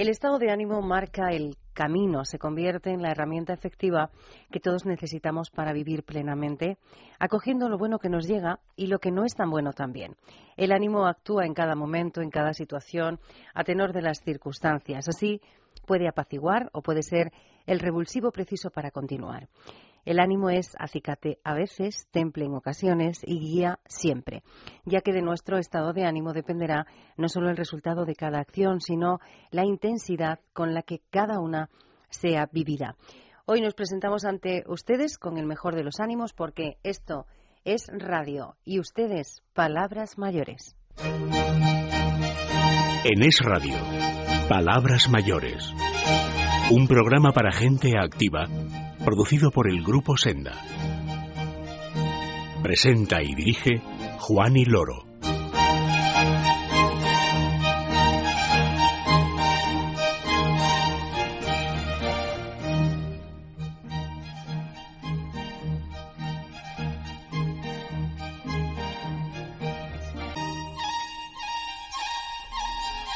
El estado de ánimo marca el camino, se convierte en la herramienta efectiva que todos necesitamos para vivir plenamente, acogiendo lo bueno que nos llega y lo que no es tan bueno también. El ánimo actúa en cada momento, en cada situación, a tenor de las circunstancias. Así, puede apaciguar o puede ser el revulsivo preciso para continuar. El ánimo es acicate a veces, temple en ocasiones y guía siempre, ya que de nuestro estado de ánimo dependerá no solo el resultado de cada acción, sino la intensidad con la que cada una sea vivida. Hoy nos presentamos ante ustedes con el mejor de los ánimos porque esto es radio y ustedes palabras mayores. En Es Radio, Palabras Mayores. Un programa para gente activa producido por el Grupo Senda. Presenta y dirige Juan y Loro.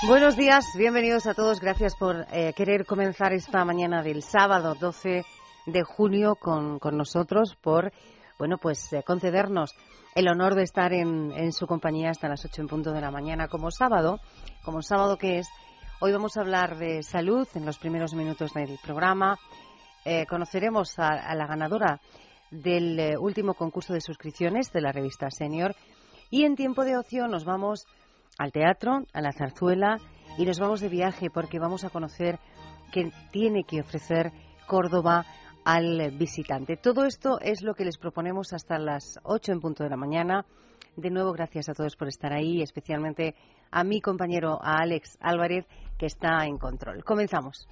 Buenos días, bienvenidos a todos. Gracias por eh, querer comenzar esta mañana del sábado 12 de junio con, nosotros por bueno pues eh, concedernos el honor de estar en, en, su compañía hasta las 8 en punto de la mañana como sábado, como sábado que es. Hoy vamos a hablar de salud en los primeros minutos del programa. Eh, conoceremos a, la ganadora del eh, último concurso de suscripciones de la revista Senior y en tiempo de ocio nos vamos al teatro, a la zarzuela y nos vamos de viaje porque vamos a conocer qué tiene que ofrecer Córdoba al visitante. Todo esto es lo que les proponemos hasta las 8 en punto de la mañana. De nuevo, gracias a todos por estar ahí, especialmente a mi compañero, a Alex Álvarez, que está en control. Comenzamos.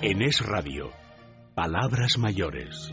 En Es Radio, Palabras Mayores.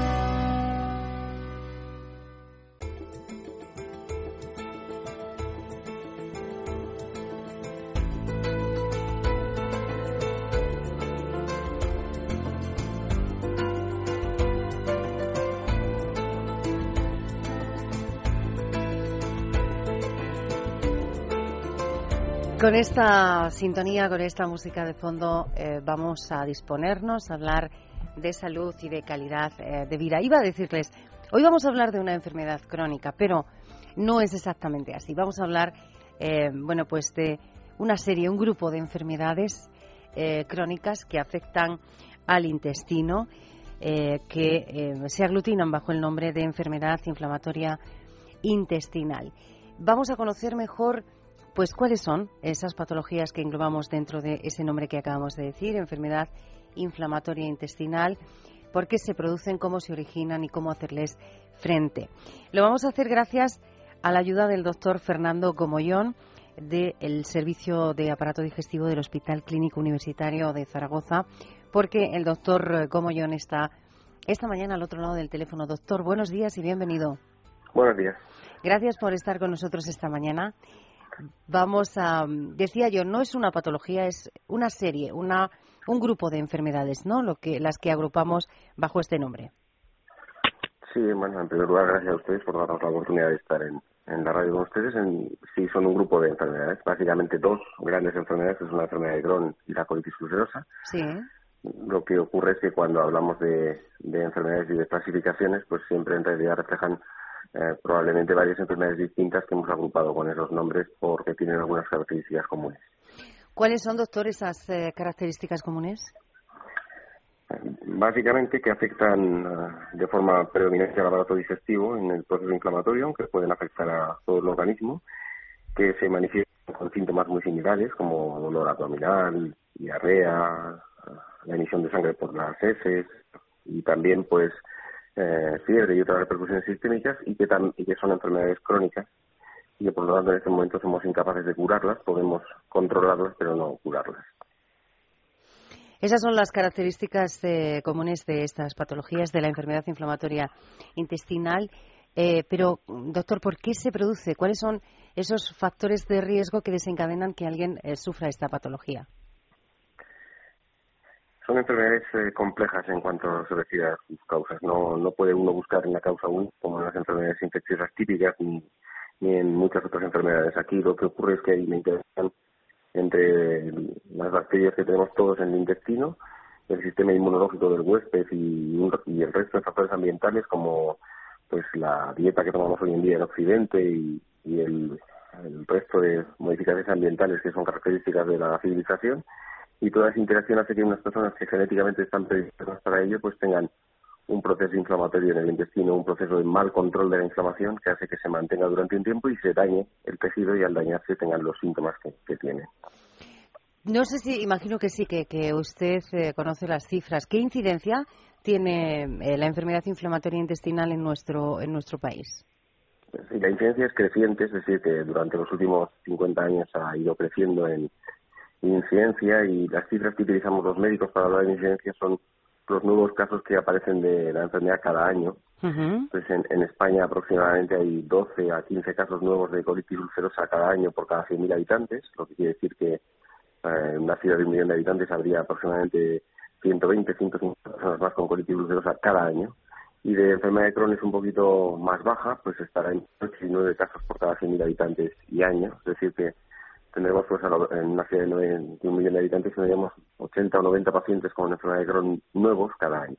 Esta sintonía, con esta música de fondo, eh, vamos a disponernos a hablar de salud y de calidad eh, de vida. Iba a decirles, hoy vamos a hablar de una enfermedad crónica, pero no es exactamente así. Vamos a hablar, eh, bueno, pues de una serie, un grupo de enfermedades crónicas que afectan al intestino, que se aglutinan bajo el nombre de enfermedad inflamatoria intestinal. Vamos a conocer mejor pues, ¿cuáles son esas patologías que englobamos dentro de ese nombre que acabamos de decir, enfermedad inflamatoria intestinal? ¿Por qué se producen, cómo se originan y cómo hacerles frente? Lo vamos a hacer gracias a la ayuda del doctor Fernando Gomollón del Servicio de Aparato Digestivo del Hospital Clínico Universitario de Zaragoza, porque el doctor Gomollón está esta mañana al otro lado del teléfono. Doctor, buenos días y bienvenido. Buenos días. Gracias por estar con nosotros esta mañana vamos a, decía yo, no es una patología, es una serie, una, un grupo de enfermedades, ¿no? Lo que, las que agrupamos bajo este nombre. Sí, bueno, en primer lugar, gracias a ustedes por darnos la oportunidad de estar en, en la radio con ustedes. En, sí, son un grupo de enfermedades, básicamente dos grandes enfermedades, que es una enfermedad de Crohn y la colitis ulcerosa. Sí. Lo que ocurre es que cuando hablamos de, de enfermedades y de clasificaciones, pues siempre en realidad reflejan eh, probablemente varias enfermedades distintas que hemos agrupado con esos nombres porque tienen algunas características comunes. ¿Cuáles son, doctor, esas eh, características comunes? Básicamente que afectan eh, de forma predominante al aparato digestivo en el proceso inflamatorio, aunque pueden afectar a todo el organismo, que se manifiestan con síntomas muy similares como dolor abdominal, diarrea, la emisión de sangre por las heces y también pues eh, fiebre y otras repercusiones sistémicas y que, que son enfermedades crónicas y que por lo tanto en este momento somos incapaces de curarlas, podemos controlarlas pero no curarlas. Esas son las características eh, comunes de estas patologías de la enfermedad inflamatoria intestinal. Eh, pero, doctor, ¿por qué se produce? ¿Cuáles son esos factores de riesgo que desencadenan que alguien eh, sufra esta patología? Son enfermedades complejas en cuanto se refiere a sus causas. No, no puede uno buscar en la causa única como en las enfermedades infecciosas típicas ni, ni en muchas otras enfermedades. Aquí lo que ocurre es que hay una interacción entre las bacterias que tenemos todos en el intestino, el sistema inmunológico del huésped y, el resto de factores ambientales como pues la dieta que tomamos hoy en día en Occidente y, el, resto de modificaciones ambientales que son características de la civilización y toda esa interacción hace que unas personas que genéticamente están predispuestas para ello pues tengan un proceso inflamatorio en el intestino, un proceso de mal control de la inflamación que hace que se mantenga durante un tiempo y se dañe el tejido y al dañarse tengan los síntomas que, tiene. No sé si, imagino que sí, que, usted eh, conoce las cifras. ¿Qué incidencia tiene eh, la enfermedad inflamatoria intestinal en nuestro, en nuestro país? Sí, la incidencia es creciente, es decir, que durante los últimos 50 años ha ido creciendo en incidencia y las cifras que utilizamos los médicos para hablar de incidencia son los nuevos casos que aparecen de la enfermedad cada año. Pues en, España aproximadamente hay 12 a 15 casos nuevos de colitis ulcerosa cada año por cada 100.000 habitantes, lo que quiere decir que eh, en una ciudad de un millón de habitantes habría aproximadamente 120, 150 personas más con colitis ulcerosa cada año. Y de enfermedad de Crohn es un poquito más baja, pues estará en 8 y 9 casos por cada 100.000 habitantes y año. Es decir, que tendremos pues en una ciudad de, un millón de habitantes tendríamos 80 o 90 pacientes con enfermedad de Crohn nuevos cada año.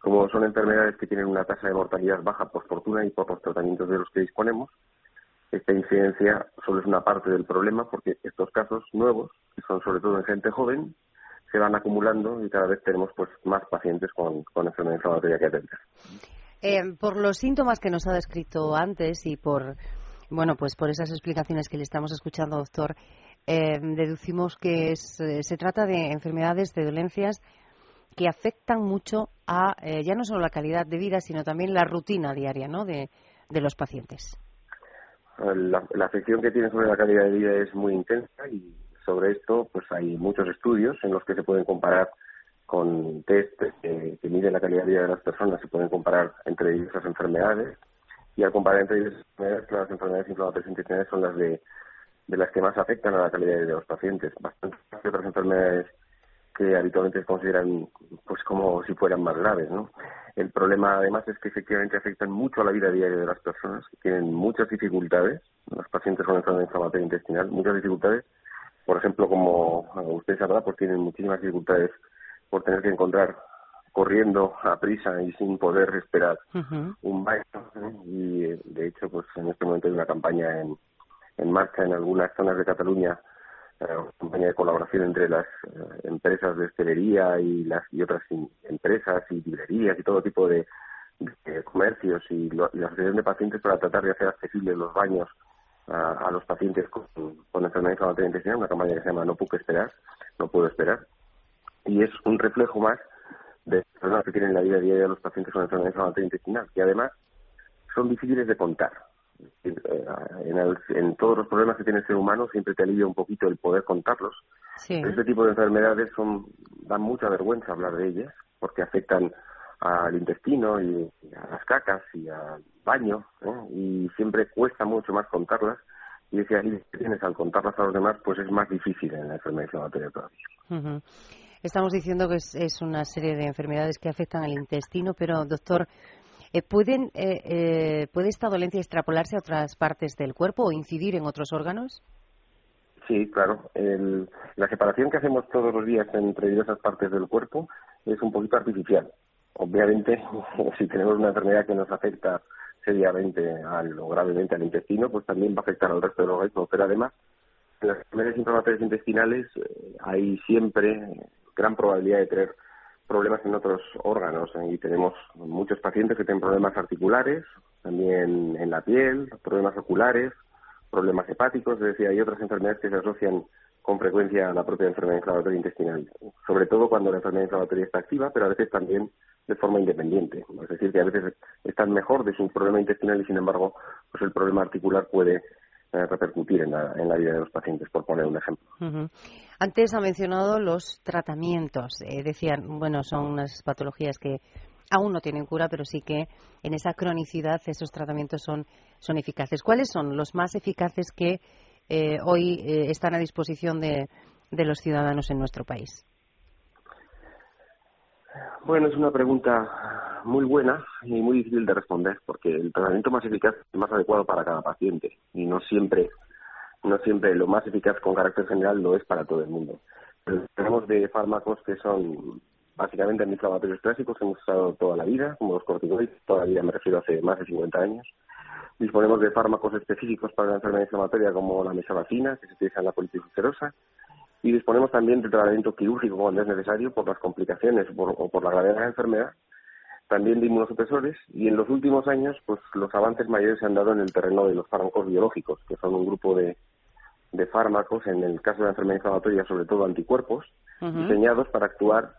Como son enfermedades que tienen una tasa de mortalidad baja por fortuna y por los tratamientos de los que disponemos, esta incidencia solo es una parte del problema porque estos casos nuevos, que son sobre todo en gente joven, se van acumulando y cada vez tenemos pues más pacientes con, con enfermedad inflamatoria que atender. Eh, por los síntomas que nos ha descrito antes y por bueno, pues por esas explicaciones que le estamos escuchando, doctor, eh, deducimos que eh, se trata de enfermedades, de dolencias que afectan mucho a eh, ya no solo la calidad de vida, sino también la rutina diaria ¿no? de, los pacientes. La, afección que tiene sobre la calidad de vida es muy intensa y sobre esto pues hay muchos estudios en los que se pueden comparar con test que miden la calidad de vida de las personas, se pueden comparar entre diversas enfermedades y al comparar entre las enfermedades inflamatorias intestinales son las de, de las que más afectan a la calidad de los pacientes. Bastante otras enfermedades que habitualmente se consideran pues como si fueran más graves, ¿no? El problema además es que efectivamente afectan mucho a la vida diaria de las personas, que tienen muchas dificultades, los pacientes con enfermedad inflamatoria intestinal, muchas dificultades, por ejemplo, como usted sabrá, pues tienen muchísimas dificultades por tener que encontrar corriendo a prisa y sin poder esperar un baño. Y de hecho, pues en este momento hay una campaña en, en marcha en algunas zonas de Cataluña, eh, una campaña de colaboración entre las eh, empresas de hostelería y las y otras empresas y librerías y todo tipo de, comercios y, la asociación de pacientes para tratar de hacer accesibles los baños a, los pacientes con, con enfermedad inflamatoria intestinal, una campaña que se llama No puedo esperar, no puedo esperar. Y es un reflejo más de personas que tienen la vida diaria de los pacientes con enfermedad inflamatoria intestinal, que además son difíciles de contar. Eh, en, todos los problemas que tiene el ser humano siempre te alivia un poquito el poder contarlos. Este tipo de enfermedades son dan mucha vergüenza hablar de ellas porque afectan al intestino y a las cacas y al baño y siempre cuesta mucho más contarlas y ese alivio que tienes al contarlas a los demás pues es más difícil en la enfermedad inflamatoria todavía. Estamos diciendo que es, una serie de enfermedades que afectan al intestino, pero doctor, eh, ¿pueden, eh, eh, ¿puede esta dolencia extrapolarse a otras partes del cuerpo o incidir en otros órganos? Sí, claro. la separación que hacemos todos los días entre diversas partes del cuerpo es un poquito artificial. Obviamente, si tenemos una enfermedad que nos afecta seriamente al, o gravemente al intestino, pues también va a afectar al resto del organismo. Pero además, en las enfermedades inflamatorias intestinales hay siempre gran probabilidad de tener problemas en otros órganos. Y tenemos muchos pacientes que tienen problemas articulares, también en la piel, problemas oculares, problemas hepáticos, es decir, hay otras enfermedades que se asocian con frecuencia a la propia enfermedad inflamatoria intestinal, sobre todo cuando la enfermedad inflamatoria está activa, pero a veces también de forma independiente. Es decir, que a veces están mejor de su problema intestinal y, sin embargo, pues el problema articular puede eh, repercutir en la, en la, vida de los pacientes, por poner un ejemplo. Antes ha mencionado los tratamientos. Eh, decían, bueno, son unas patologías que aún no tienen cura, pero sí que en esa cronicidad esos tratamientos son, son eficaces. ¿Cuáles son los más eficaces que eh, hoy están a disposición de los ciudadanos en nuestro país? Bueno, es una pregunta muy buena y muy difícil de responder porque el tratamiento más eficaz es más adecuado para cada paciente y no siempre no siempre lo más eficaz con carácter general lo es para todo el mundo. Pero tenemos de fármacos que son básicamente antiinflamatorios clásicos que hemos usado toda la vida, como los corticoides, todavía me refiero hace más de 50 años. Disponemos de fármacos específicos para la enfermedad inflamatoria como la mesavacina, que se utiliza en la colitis ulcerosa, y disponemos también de tratamiento quirúrgico cuando es necesario por las complicaciones o por la gravedad de la enfermedad, también de inmunosupresores y en los últimos años pues los avances mayores se han dado en el terreno de los fármacos biológicos, que son un grupo de, de fármacos, en el caso de la enfermedad inflamatoria sobre todo anticuerpos, diseñados para actuar,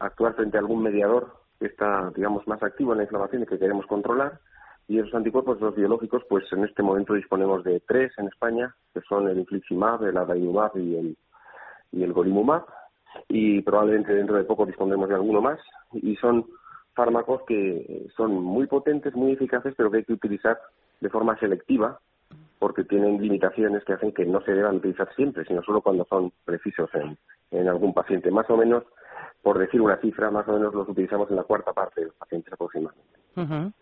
actuar frente a algún mediador que está digamos más activo en la inflamación y que queremos controlar y esos anticuerpos, los biológicos, pues en este momento disponemos de tres en España, que son el infliximab, el adalimumab y el y el golimumab y probablemente dentro de poco dispondremos de alguno más y son fármacos que son muy potentes, muy eficaces, pero que hay que utilizar de forma selectiva porque tienen limitaciones que hacen que no se deban utilizar siempre, sino solo cuando son precisos en, en algún paciente. Más o menos, por decir una cifra, más o menos los utilizamos en la cuarta parte de los pacientes aproximadamente.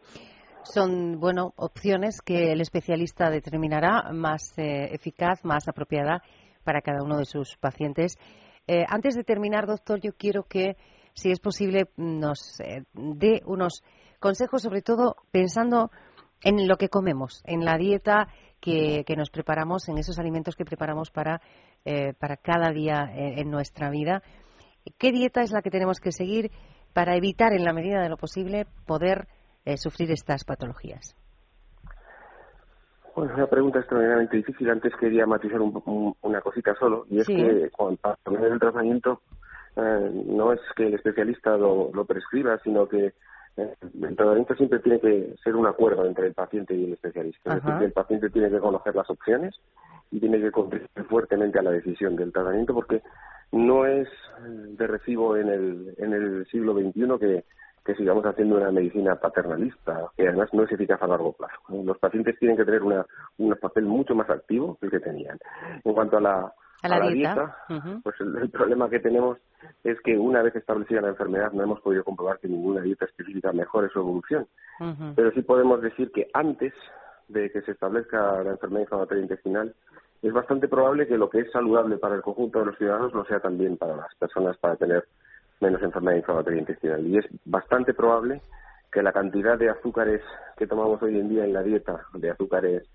Son, bueno, opciones que el especialista determinará más eh, eficaz, más apropiada para cada uno de sus pacientes. Eh, antes de terminar, doctor, yo quiero que, si es posible, nos eh, dé unos consejos, sobre todo pensando en lo que comemos, en la dieta que, nos preparamos, en esos alimentos que preparamos para, eh, para cada día en nuestra vida. ¿Qué dieta es la que tenemos que seguir para evitar, en la medida de lo posible, poder sufrir estas patologías? Bueno, es una pregunta extraordinariamente difícil. Antes quería matizar un, una cosita solo, y es que cuando para el tratamiento eh, no es que el especialista lo, prescriba, sino que eh, el tratamiento siempre tiene que ser un acuerdo entre el paciente y el especialista. Es decir, que el paciente tiene que conocer las opciones y tiene que contribuir fuertemente a la decisión del tratamiento, porque no es de recibo en el, en el siglo XXI que que sigamos haciendo una medicina paternalista, que además no es eficaz a largo plazo. Los pacientes tienen que tener una, un papel mucho más activo que el que tenían. En cuanto a la, dieta, pues el, problema que tenemos es que una vez establecida la enfermedad no hemos podido comprobar que ninguna dieta específica mejore su evolución. Pero sí podemos decir que antes de que se establezca la enfermedad inflamatoria intestinal, es bastante probable que lo que es saludable para el conjunto de los ciudadanos lo sea también para las personas para tener menos enfermedad inflamatoria intestinal. Y es bastante probable que la cantidad de azúcares que tomamos hoy en día en la dieta, de azúcares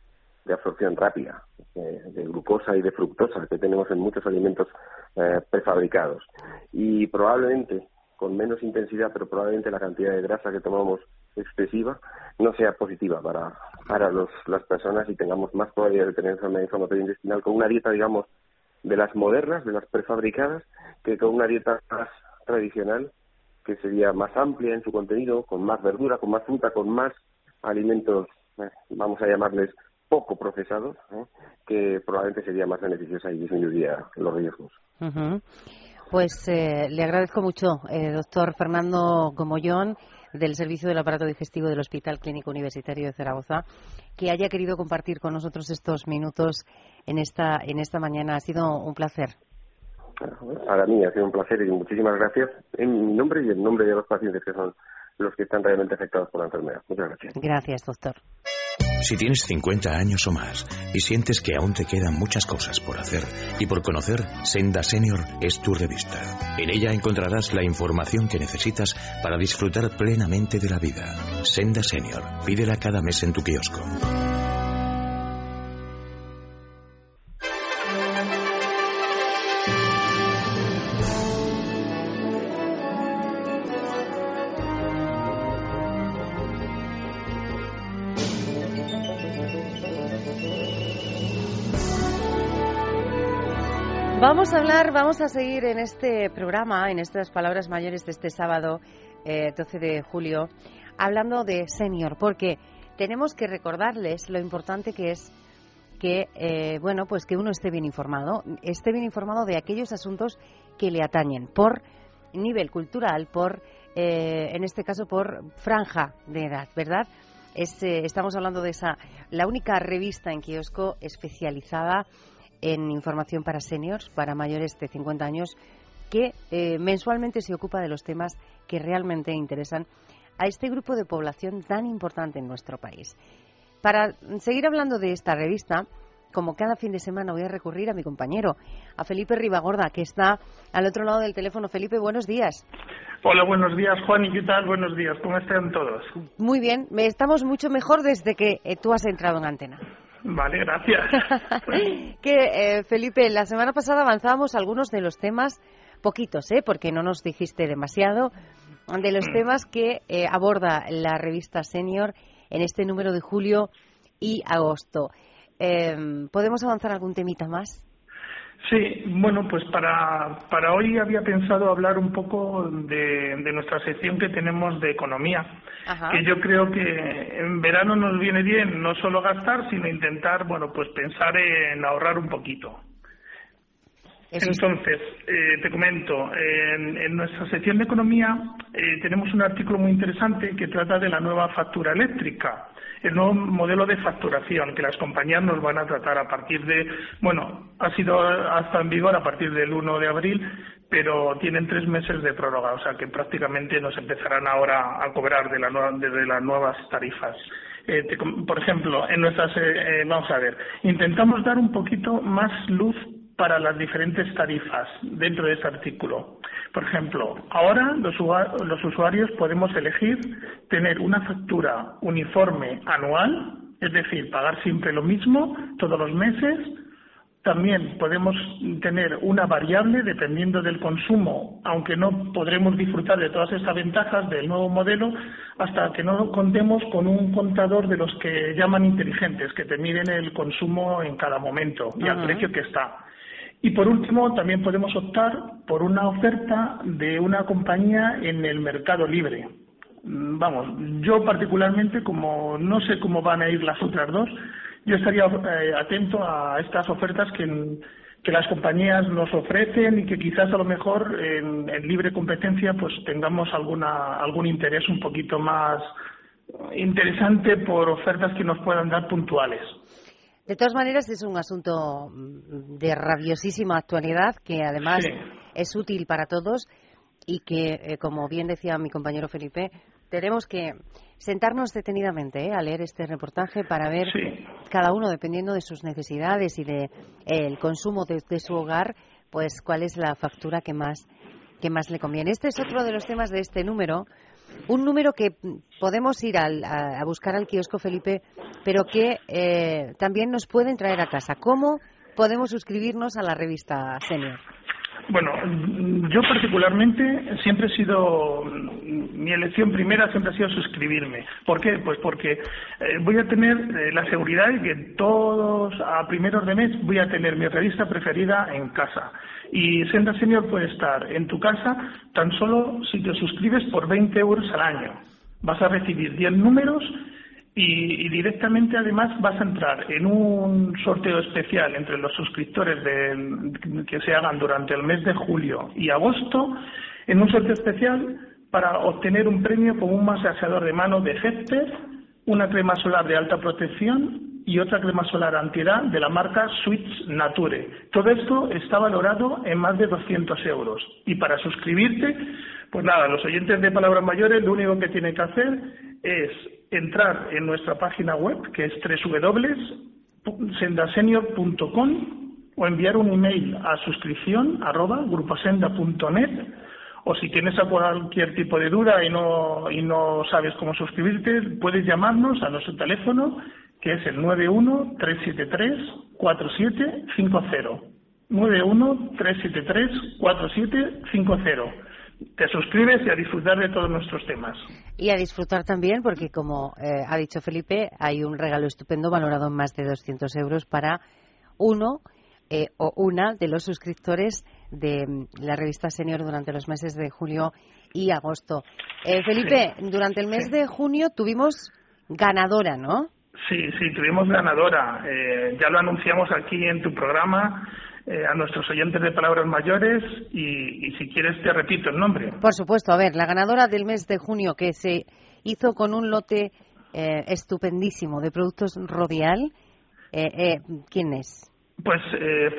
de absorción rápida, de glucosa y de fructosa que tenemos en muchos alimentos eh, prefabricados, y probablemente con menos intensidad, pero probablemente la cantidad de grasa que tomamos excesiva no sea positiva para, para los, las personas y tengamos más probabilidad de tener enfermedad inflamatoria intestinal con una dieta, digamos, de las modernas, de las prefabricadas, que con una dieta más tradicional, que sería más amplia en su contenido, con más verdura, con más fruta, con más alimentos, eh, vamos a llamarles poco procesados, ¿eh? que probablemente sería más beneficiosa y disminuiría los riesgos. Pues eh, le agradezco mucho, doctor Fernando Gomollón, del Servicio del Aparato Digestivo del Hospital Clínico Universitario de Zaragoza, que haya querido compartir con nosotros estos minutos en esta, en esta mañana. Ha sido un placer. Para mí ha sido un placer y muchísimas gracias en mi nombre y en nombre de los pacientes que son los que están realmente afectados por la enfermedad. Muchas gracias. Gracias, doctor. Si tienes 50 años o más y sientes que aún te quedan muchas cosas por hacer y por conocer, Senda Senior es tu revista. En ella encontrarás la información que necesitas para disfrutar plenamente de la vida. Senda Senior, pídela cada mes en tu kiosco. Vamos a hablar, vamos a seguir en este programa, en estas palabras mayores de este sábado 12 eh, de julio, hablando de senior, porque tenemos que recordarles lo importante que es que, eh, bueno, pues que uno esté bien informado, esté bien informado de aquellos asuntos que le atañen por nivel cultural, por, eh, en este caso, por franja de edad, ¿verdad? estamos hablando de esa, la única revista en kiosco especializada en información para seniors, para mayores de 50 años, que eh, mensualmente se ocupa de los temas que realmente interesan a este grupo de población tan importante en nuestro país. Para seguir hablando de esta revista, como cada fin de semana voy a recurrir a mi compañero, a Felipe Ribagorda, que está al otro lado del teléfono. Felipe, buenos días. Hola, buenos días, Juan, ¿y qué tal? Buenos días, ¿cómo están todos? Muy bien, estamos mucho mejor desde que eh, tú has entrado en antena. Vale, gracias. que, eh, Felipe, la semana pasada avanzábamos algunos de los temas, poquitos, ¿eh? porque no nos dijiste demasiado, de los mm. temas que eh, aborda la revista Senior en este número de julio y agosto. Em, ¿Podemos avanzar algún temita más? Sí, bueno, pues para, para hoy había pensado hablar un poco de, de nuestra sección que tenemos de economía, que yo creo que en verano nos viene bien no solo gastar, sino intentar, bueno, pues pensar en ahorrar un poquito. Entonces, eh, te comento, en, nuestra sección de economía eh, tenemos un artículo muy interesante que trata de la nueva factura eléctrica, el nuevo modelo de facturación que las compañías nos van a tratar a partir de, bueno, ha sido hasta en vigor a partir del 1 de abril, pero tienen tres meses de prórroga, o sea que prácticamente nos empezarán ahora a cobrar de, la desde las nuevas tarifas. Eh, por ejemplo, en nuestras, vamos a ver, intentamos dar un poquito más luz para las diferentes tarifas dentro de este artículo. Por ejemplo, ahora los, usuarios podemos elegir tener una factura uniforme anual, es decir, pagar siempre lo mismo todos los meses. También podemos tener una variable dependiendo del consumo, aunque no podremos disfrutar de todas estas ventajas del nuevo modelo hasta que no contemos con un contador de los que llaman inteligentes, que te miden el consumo en cada momento y al precio que está. Y por último, también podemos optar por una oferta de una compañía en el mercado libre. Mm, vamos, yo particularmente, como no sé cómo van a ir las otras dos, yo estaría eh, atento a estas ofertas que, las compañías nos ofrecen y que quizás a lo mejor en, en, libre competencia pues tengamos alguna, algún interés un poquito más interesante por ofertas que nos puedan dar puntuales. De todas maneras, es un asunto mm, de rabiosísima actualidad que además es útil para todos y que, eh, como bien decía mi compañero Felipe, tenemos que sentarnos detenidamente eh, a leer este reportaje para ver cada uno, dependiendo de sus necesidades y de el consumo de, su hogar, pues cuál es la factura que más que más le conviene. Este es otro de los temas de este número un número que podemos ir a, buscar al kiosco Felipe, pero que eh, también nos pueden traer a casa. ¿Cómo podemos suscribirnos a la revista Senior? Bueno, yo particularmente siempre he sido, mi elección primera siempre ha sido suscribirme. ¿Por qué? Pues porque eh, voy a tener eh, la seguridad de que todos a primeros de mes voy a tener mi revista preferida en casa. Y Senda Senior puede estar en tu casa tan solo si te suscribes por 20 euros al año. Vas a recibir 10 números y, directamente además vas a entrar en un sorteo especial entre los suscriptores que se hagan durante el mes de julio y agosto, en un sorteo especial para obtener un premio como un masajeador de mano de Hector, una crema solar de alta protección y otra crema solar antiedad de la marca Switch Nature. Todo esto está valorado en más de 200 euros. Y para suscribirte, pues nada, los oyentes de Palabras Mayores lo único que tienen que hacer es entrar en nuestra página web, que es www.sendasenior.com o enviar un email a suscripción arroba gruposenda.net o si tienes cualquier tipo de duda y no, y no sabes cómo suscribirte, puedes llamarnos a nuestro teléfono que es el 91-373-4750. 91-373-4750. Te suscribes y a disfrutar de todos nuestros temas. Y a disfrutar también, porque como eh, ha dicho Felipe, hay un regalo estupendo valorado en más de 200 euros para uno eh, o una de los suscriptores de mm, la revista Senior durante los meses de julio y agosto. Eh, Felipe, durante el mes de junio tuvimos ganadora, ¿no? Sí, sí, tuvimos ganadora. Eh, ya lo anunciamos aquí en tu programa eh, a nuestros oyentes de Palabras Mayores y, si quieres te repito el nombre. Por supuesto, a ver, la ganadora del mes de junio que se hizo con un lote eh, estupendísimo de productos Rodial, ¿quién es? Pues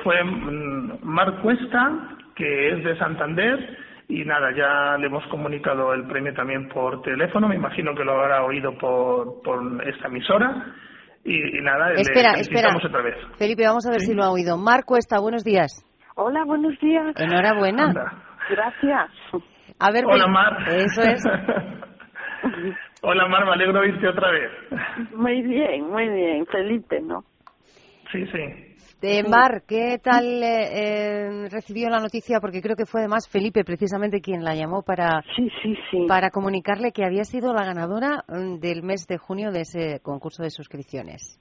fue mm, Mar Cuesta, que es de Santander y nada, ya le hemos comunicado el premio también por teléfono, me imagino que lo habrá oído por, por esta emisora. Y, nada, espera, espera. otra vez. Felipe, vamos a ver si lo ha oído. Marco está, buenos días. Hola, buenos días. Enhorabuena. Gracias. A ver, Hola, Mar. Eso es. Hola, Mar, me alegro de oírte otra vez. Muy bien, muy bien. Felipe, ¿no? Sí, sí. De Mar, ¿qué tal eh, eh, recibió la noticia? Porque creo que fue además Felipe precisamente quien la llamó para, para comunicarle que había sido la ganadora mm, del mes de junio de ese concurso de suscripciones.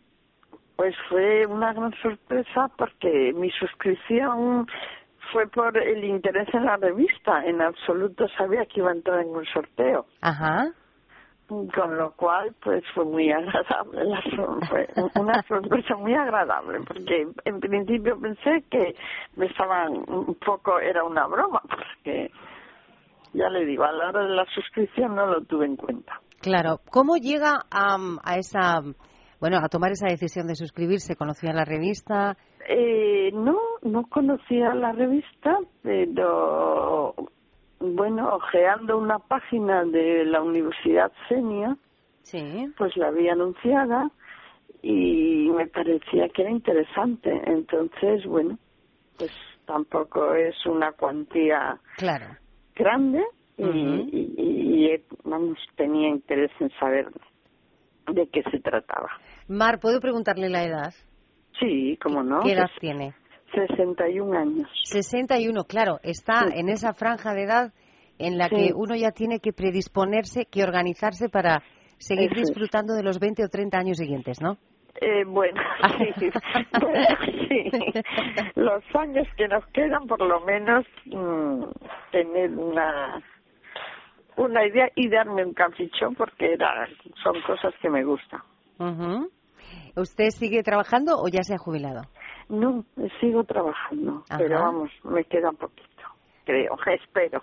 Pues fue una gran sorpresa porque mi suscripción fue por el interés en la revista. En absoluto sabía que iba a entrar en un sorteo. Ajá con lo cual pues fue muy agradable la fue una sorpresa muy agradable porque en principio pensé que me estaban un poco era una broma porque ya le digo a la hora de la suscripción no lo tuve en cuenta. Claro cómo llega a, a esa bueno a tomar esa decisión de suscribirse conocía la revista eh, no no conocía la revista pero bueno, ojeando una página de la Universidad Senia, sí. pues la había anunciada y me parecía que era interesante. Entonces, bueno, pues tampoco es una cuantía claro. grande y, vamos, tenía interés en saber de qué se trataba. Mar, ¿puedo preguntarle la edad? Sí, cómo no. ¿Qué edad tiene? 61 años. 61, claro, está en esa franja de edad en la que uno ya tiene que predisponerse, que organizarse para seguir disfrutando de los 20 o 30 años siguientes, ¿no? Eh, bueno, sí, sí. Los años que nos quedan, por lo menos, mm, tener una una idea y darme un capricho porque era, son cosas que me gustan. ¿Usted sigue trabajando o ya se ha jubilado? No, sigo trabajando, pero vamos, me queda un poquito, creo, espero.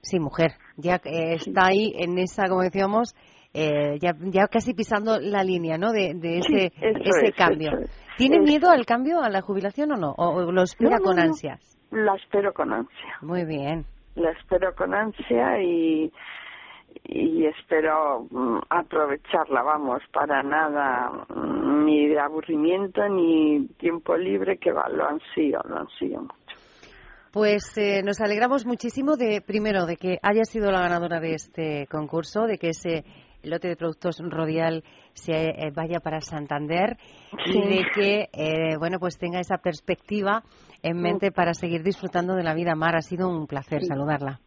Sí, mujer, ya eh, está ahí en esa, como decíamos, eh, ya, ya casi pisando la línea, ¿no? De, de ese, ese cambio. ¿Tiene miedo al cambio, a la jubilación o no? ¿O, lo espera con ansias? La espero con ansia. Muy bien. La espero con ansia y, y espero mm, aprovecharla, vamos, para nada, mm, ni de aburrimiento ni tiempo libre, que va, lo ansío, lo ansío mucho. Pues eh, nos alegramos muchísimo de, primero, de que haya sido la ganadora de este concurso, de que ese lote de productos Rodial se eh, vaya para Santander y de que, eh, bueno, pues tenga esa perspectiva en mente para seguir disfrutando de la vida. Mar, ha sido un placer saludarla.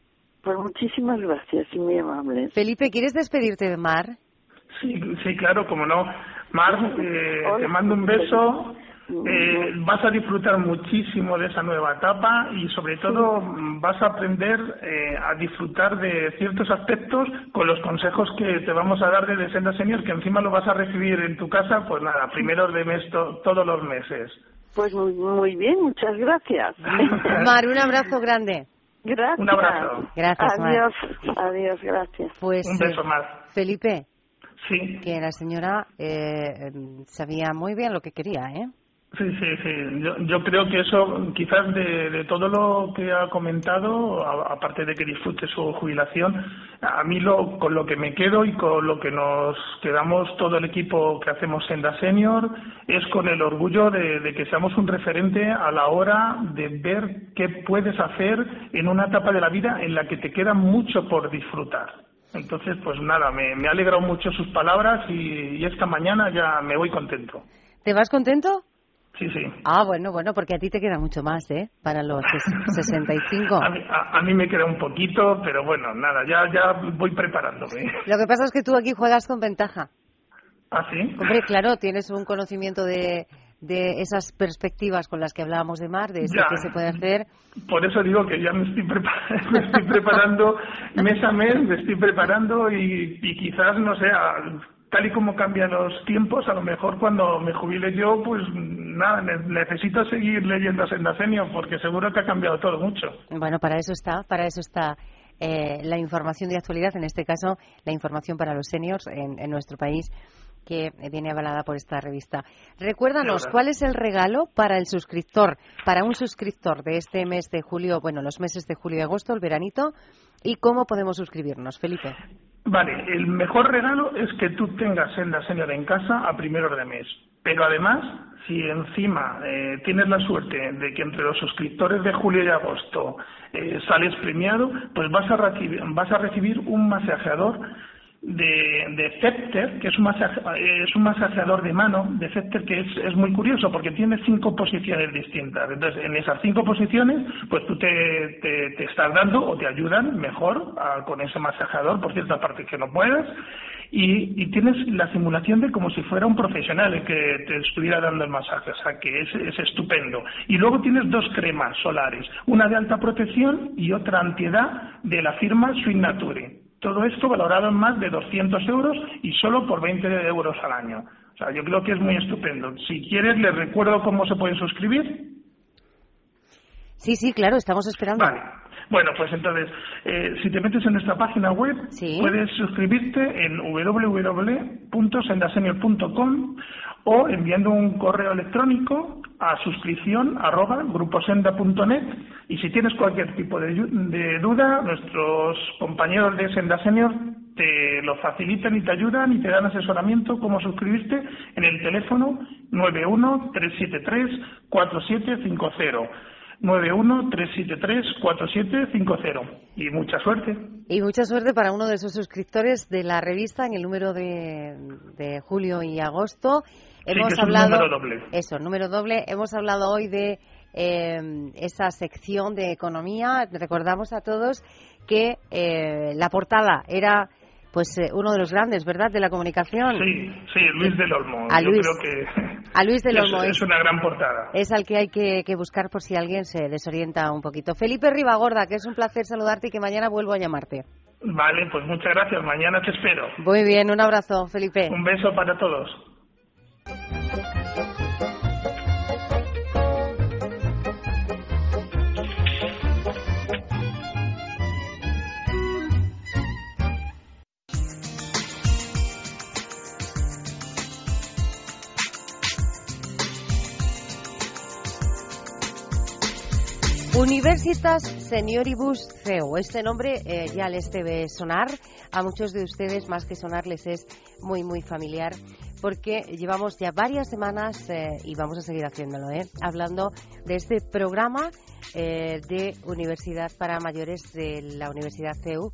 Pues muchísimas gracias y muy amable. Felipe, ¿quieres despedirte de Mar? Sí, sí, claro, como no. Mar, te mando un beso eh, vas a disfrutar muchísimo de esa nueva etapa y sobre todo vas a aprender eh, a disfrutar de ciertos aspectos con los consejos que te vamos a dar de Senda Senior, que encima lo vas a recibir en tu casa, pues nada, primeros de mes todos los meses. Pues muy, bien, muchas gracias. Mar, un abrazo grande. Gracias. Un abrazo. Gracias, Adiós, adiós, gracias. Pues, un beso, Mar. Felipe. Sí. Que la señora eh, sabía muy bien lo que quería, ¿eh? Sí, sí, sí. Yo, yo creo que eso, quizás de, de todo lo que ha comentado, aparte de que disfrute su jubilación, a mí lo, con lo que me quedo y con lo que nos quedamos todo el equipo que hacemos en la Senior es con el orgullo de, de que seamos un referente a la hora de ver qué puedes hacer en una etapa de la vida en la que te queda mucho por disfrutar. Entonces, pues nada, me, me ha alegrado mucho sus palabras y, y esta mañana ya me voy contento. ¿Te vas contento? Sí, sí. Ah, bueno, bueno, porque a ti te queda mucho más, ¿eh? Para los 65. a, mí, a, mí me queda un poquito, pero bueno, nada, ya, ya voy preparándome. Lo que pasa es que tú aquí juegas con ventaja. ¿Ah, sí? Hombre, claro, tienes un conocimiento de, de esas perspectivas con las que hablábamos de mar, de eso que se puede hacer. Por eso digo que ya me estoy, me estoy preparando mes a mes, me estoy preparando y, y quizás, no sé, tal y como cambian los tiempos, a lo mejor cuando me jubile yo, pues nada, necesito seguir leyendo a Sendacenio porque seguro que ha cambiado todo mucho. Bueno, para eso está, para eso está eh, la información de actualidad, en este caso la información para los seniors en, en nuestro país que viene avalada por esta revista. Recuérdanos, ¿cuál es el regalo para el suscriptor, para un suscriptor de este mes de julio, bueno, los meses de julio y agosto, el veranito, y cómo podemos suscribirnos, Felipe? Vale, el mejor regalo es que tú tengas Senda Senior en casa a primeros de mes. Pero además, si encima eh, tienes la suerte de que entre los suscriptores de julio y agosto eh, sales premiado, pues vas a, recibir, vas a recibir un masajeador de, de Scepter, que es un, es un masajeador de mano de Scepter que es, es, muy curioso porque tiene cinco posiciones distintas. Entonces, en esas cinco posiciones, pues tú te, te, estás dando o te ayudan mejor con ese masajeador por cierta parte que no puedas y, y, tienes la simulación de como si fuera un profesional el que te estuviera dando el masaje, o sea que es, es estupendo. Y luego tienes dos cremas solares, una de alta protección y otra antiedad de la firma Sweet Nature. Todo esto valorado en más de 200 euros y solo por 20 euros al año. O sea, yo creo que es muy estupendo. Si quieres, les recuerdo cómo se pueden suscribir. Sí, sí, claro, estamos esperando. Vale. Bueno, pues entonces, eh, si te metes en nuestra página web, puedes suscribirte en www.sendasenior.com o enviando un correo electrónico a suscripción arroba gruposenda.net y si tienes cualquier tipo de, duda, nuestros compañeros de Senda Senior te lo facilitan y te ayudan y te dan asesoramiento cómo suscribirte en el teléfono 913734750. 913734750 y mucha suerte. Y mucha suerte para uno de esos suscriptores de la revista en el número de, de julio y agosto Hemos hablado, número doble. Eso, número doble. Hemos hablado hoy de eh, esa sección de economía. Recordamos a todos que eh, la portada era pues eh, uno de los grandes, ¿verdad?, de la comunicación. Sí, sí, Luis del Olmo. A Luis, Yo creo que a Luis del Olmo es, una gran portada. Es al que hay que, que, buscar por si alguien se desorienta un poquito. Felipe Ribagorda, que es un placer saludarte y que mañana vuelvo a llamarte. Vale, pues muchas gracias. Mañana te espero. Muy bien, un abrazo, Felipe. Un beso para todos. Universitas Senioribus CEU. Este nombre eh, ya les debe sonar. A muchos de ustedes, más que sonarles, es muy, muy familiar porque llevamos ya varias semanas eh, y vamos a seguir haciéndolo, ¿eh? hablando de este programa eh, de Universidad para Mayores de la Universidad CEU,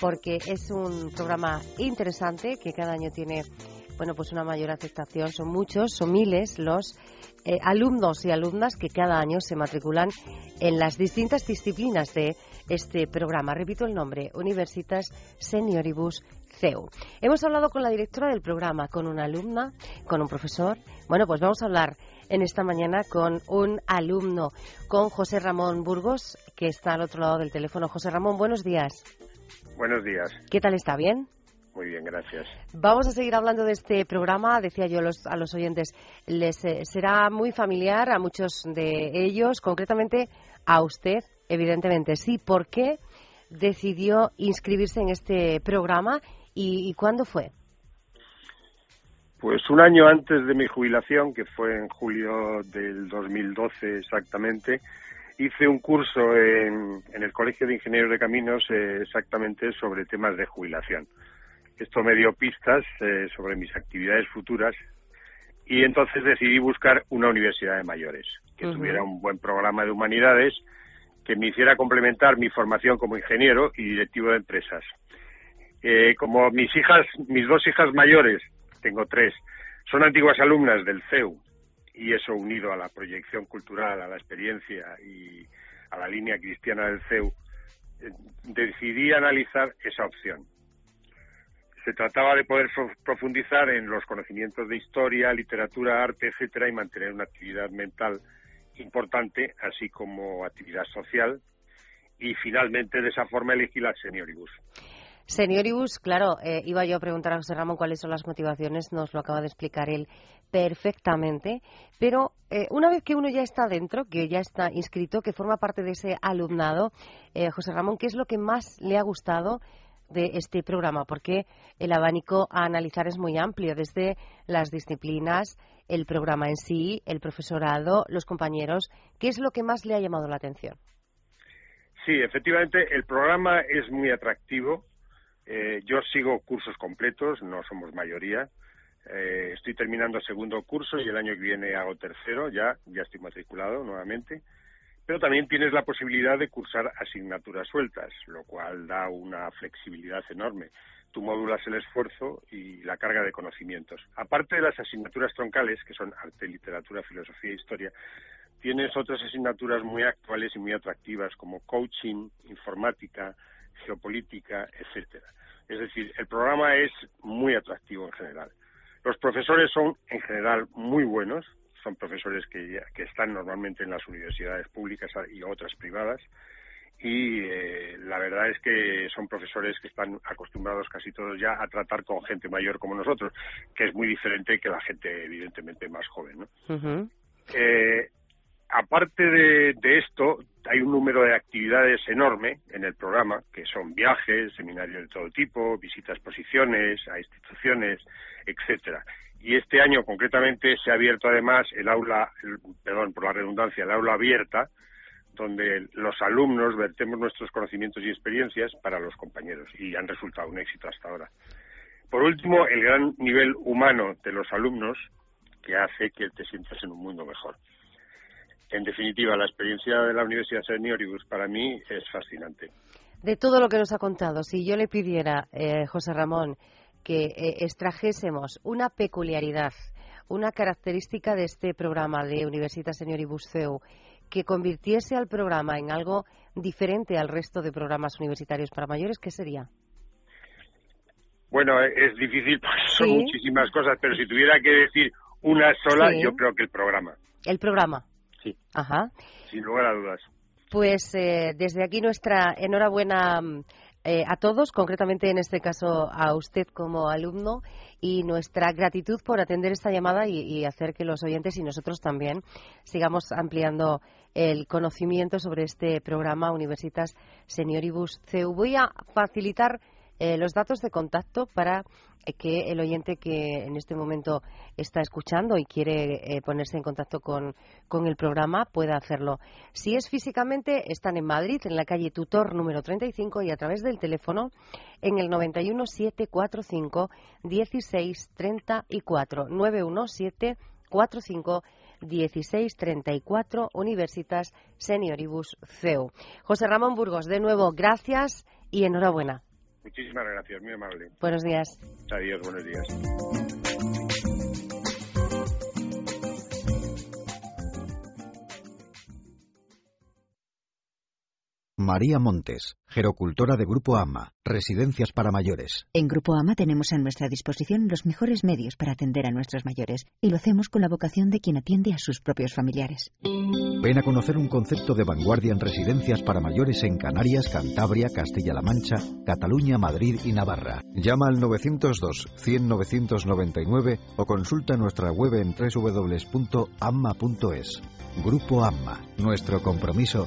porque es un programa interesante que cada año tiene bueno, pues una mayor aceptación. Son muchos, son miles los eh, alumnos y alumnas que cada año se matriculan en las distintas disciplinas de este programa. Repito el nombre, Universitas Senioribus CEU. Hemos hablado con la directora del programa, con una alumna, con un profesor. Bueno, pues vamos a hablar en esta mañana con un alumno, con José Ramón Burgos, que está al otro lado del teléfono. José Ramón, buenos días. Buenos días. ¿Qué tal está? ¿Bien? Muy bien, gracias. Vamos a seguir hablando de este programa. Decía yo a los, a los oyentes, les eh, será muy familiar a muchos de ellos, concretamente a usted, evidentemente. Sí, ¿por qué decidió inscribirse en este programa ¿Y, cuándo fue? Pues un año antes de mi jubilación, que fue en julio del 2012 exactamente, hice un curso en, el Colegio de Ingenieros de Caminos eh, exactamente sobre temas de jubilación. Esto me dio pistas eh, sobre mis actividades futuras y entonces decidí buscar una universidad de mayores que tuviera un buen programa de humanidades que me hiciera complementar mi formación como ingeniero y directivo de empresas. Eh, como mis hijas, mis dos hijas mayores, tengo tres, son antiguas alumnas del CEU y eso unido a la proyección cultural, a la experiencia y a la línea cristiana del CEU, eh, decidí analizar esa opción. Se trataba de poder profundizar en los conocimientos de historia, literatura, arte, etcétera, y mantener una actividad mental importante, así como actividad social, y finalmente de esa forma elegí la senioribus. Senioribus, claro, eh, iba yo a preguntar a José Ramón cuáles son las motivaciones, nos lo acaba de explicar él perfectamente, pero eh, una vez que uno ya está dentro, que ya está inscrito, que forma parte de ese alumnado, eh, José Ramón, ¿qué es lo que más le ha gustado de este programa? Porque el abanico a analizar es muy amplio, desde las disciplinas, el programa en sí, el profesorado, los compañeros. ¿Qué es lo que más le ha llamado la atención? Sí, efectivamente, el programa es muy atractivo. Eh, yo sigo cursos completos, no somos mayoría. Eh, estoy terminando segundo curso y el año que viene hago tercero, ya, ya estoy matriculado nuevamente. Pero también tienes la posibilidad de cursar asignaturas sueltas, lo cual da una flexibilidad enorme. Tú modulas el esfuerzo y la carga de conocimientos. Aparte de las asignaturas troncales, que son arte, literatura, filosofía e historia, tienes otras asignaturas muy actuales y muy atractivas como coaching, informática, geopolítica, etcétera. Es decir, el programa es muy atractivo en general. Los profesores son en general muy buenos, son profesores que, que están normalmente en las universidades públicas y otras privadas y eh, la verdad es que son profesores que están acostumbrados casi todos ya a tratar con gente mayor como nosotros, que es muy diferente que la gente evidentemente más joven. ¿no? aparte de, esto, hay un número de actividades enorme en el programa, que son viajes, seminarios de todo tipo, visitas a exposiciones, a instituciones, etcétera. Y este año concretamente se ha abierto además el aula, perdón por la redundancia, el aula abierta, donde los alumnos vertemos nuestros conocimientos y experiencias para los compañeros y han resultado un éxito hasta ahora. Por último, el gran nivel humano de los alumnos que hace que te sientas en un mundo mejor en definitiva, la experiencia de la Universidad Senioribus para mí es fascinante. De todo lo que nos ha contado, si yo le pidiera, eh, José Ramón, que eh, extrajésemos una peculiaridad, una característica de este programa de Universidad Senioribus CEU, que convirtiese al programa en algo diferente al resto de programas universitarios para mayores, ¿qué sería? Bueno, es difícil son muchísimas cosas, pero si tuviera que decir una sola, yo creo que el programa. El programa. Sí. Ajá. Sin lugar a dudas. Pues eh, desde aquí nuestra enhorabuena mm, eh, a todos, concretamente en este caso a usted como alumno, y nuestra gratitud por atender esta llamada y, hacer que los oyentes y nosotros también sigamos ampliando el conocimiento sobre este programa Universitas Senioribus CEU. Voy a facilitar eh, los datos de contacto para que el oyente que en este momento está escuchando y quiere eh, ponerse en contacto con, con, el programa pueda hacerlo. Si es físicamente, están en Madrid, en la calle Tutor número 35 y a través del teléfono en el 91 745 1634 917 45 1634 Universitas Senioribus CEU. José Ramón Burgos, de nuevo, gracias y enhorabuena. Muchísimas gracias, muy amable. Buenos días. Adiós, buenos días. María Montes, gerocultora de Grupo AMA, Residencias para Mayores. En Grupo AMA tenemos a nuestra disposición los mejores medios para atender a nuestros mayores y lo hacemos con la vocación de quien atiende a sus propios familiares. Ven a conocer un concepto de vanguardia en residencias para mayores en Canarias, Cantabria, Castilla-La Mancha, Cataluña, Madrid y Navarra. Llama al 902 100 999 o consulta nuestra web en www.amma.es. Grupo AMA, nuestro compromiso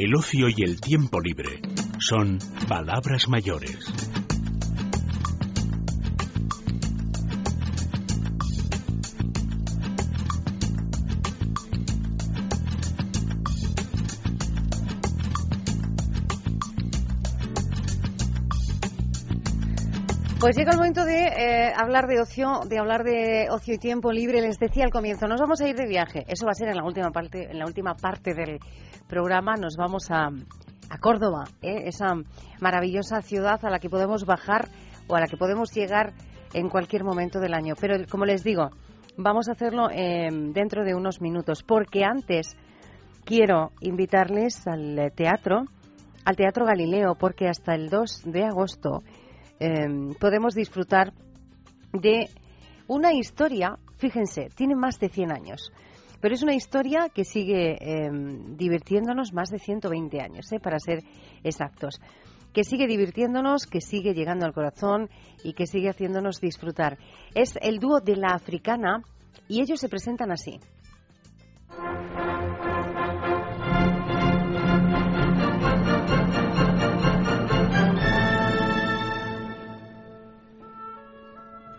El ocio y el tiempo libre son palabras mayores. Pues llega el momento de eh, hablar de ocio, de hablar de ocio y tiempo libre. Les decía al comienzo, nos vamos a ir de viaje. Eso va a ser en la última parte, en la última parte del programa. Nos vamos a, a Córdoba, ¿eh? esa maravillosa ciudad a la que podemos bajar o a la que podemos llegar en cualquier momento del año. Pero como les digo, vamos a hacerlo eh, dentro de unos minutos, porque antes quiero invitarles al teatro, al Teatro Galileo, porque hasta el 2 de agosto Em, podemos disfrutar de una historia, fíjense, tiene más de 100 años, pero es una historia que sigue em, divirtiéndonos más de 120 años, ¿eh? para ser exactos, que sigue divirtiéndonos, que sigue llegando al corazón y que sigue haciéndonos disfrutar. Es el dúo de la africana y ellos se presentan así.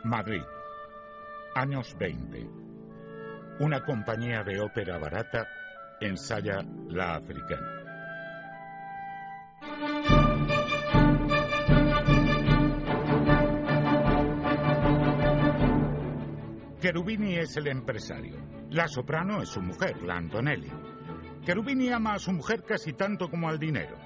Madrid, años 20. Una compañía de ópera barata ensaya la africana. Cherubini es el empresario. La soprano es su mujer, la Antonelli. Cherubini ama a su mujer casi tanto como al dinero.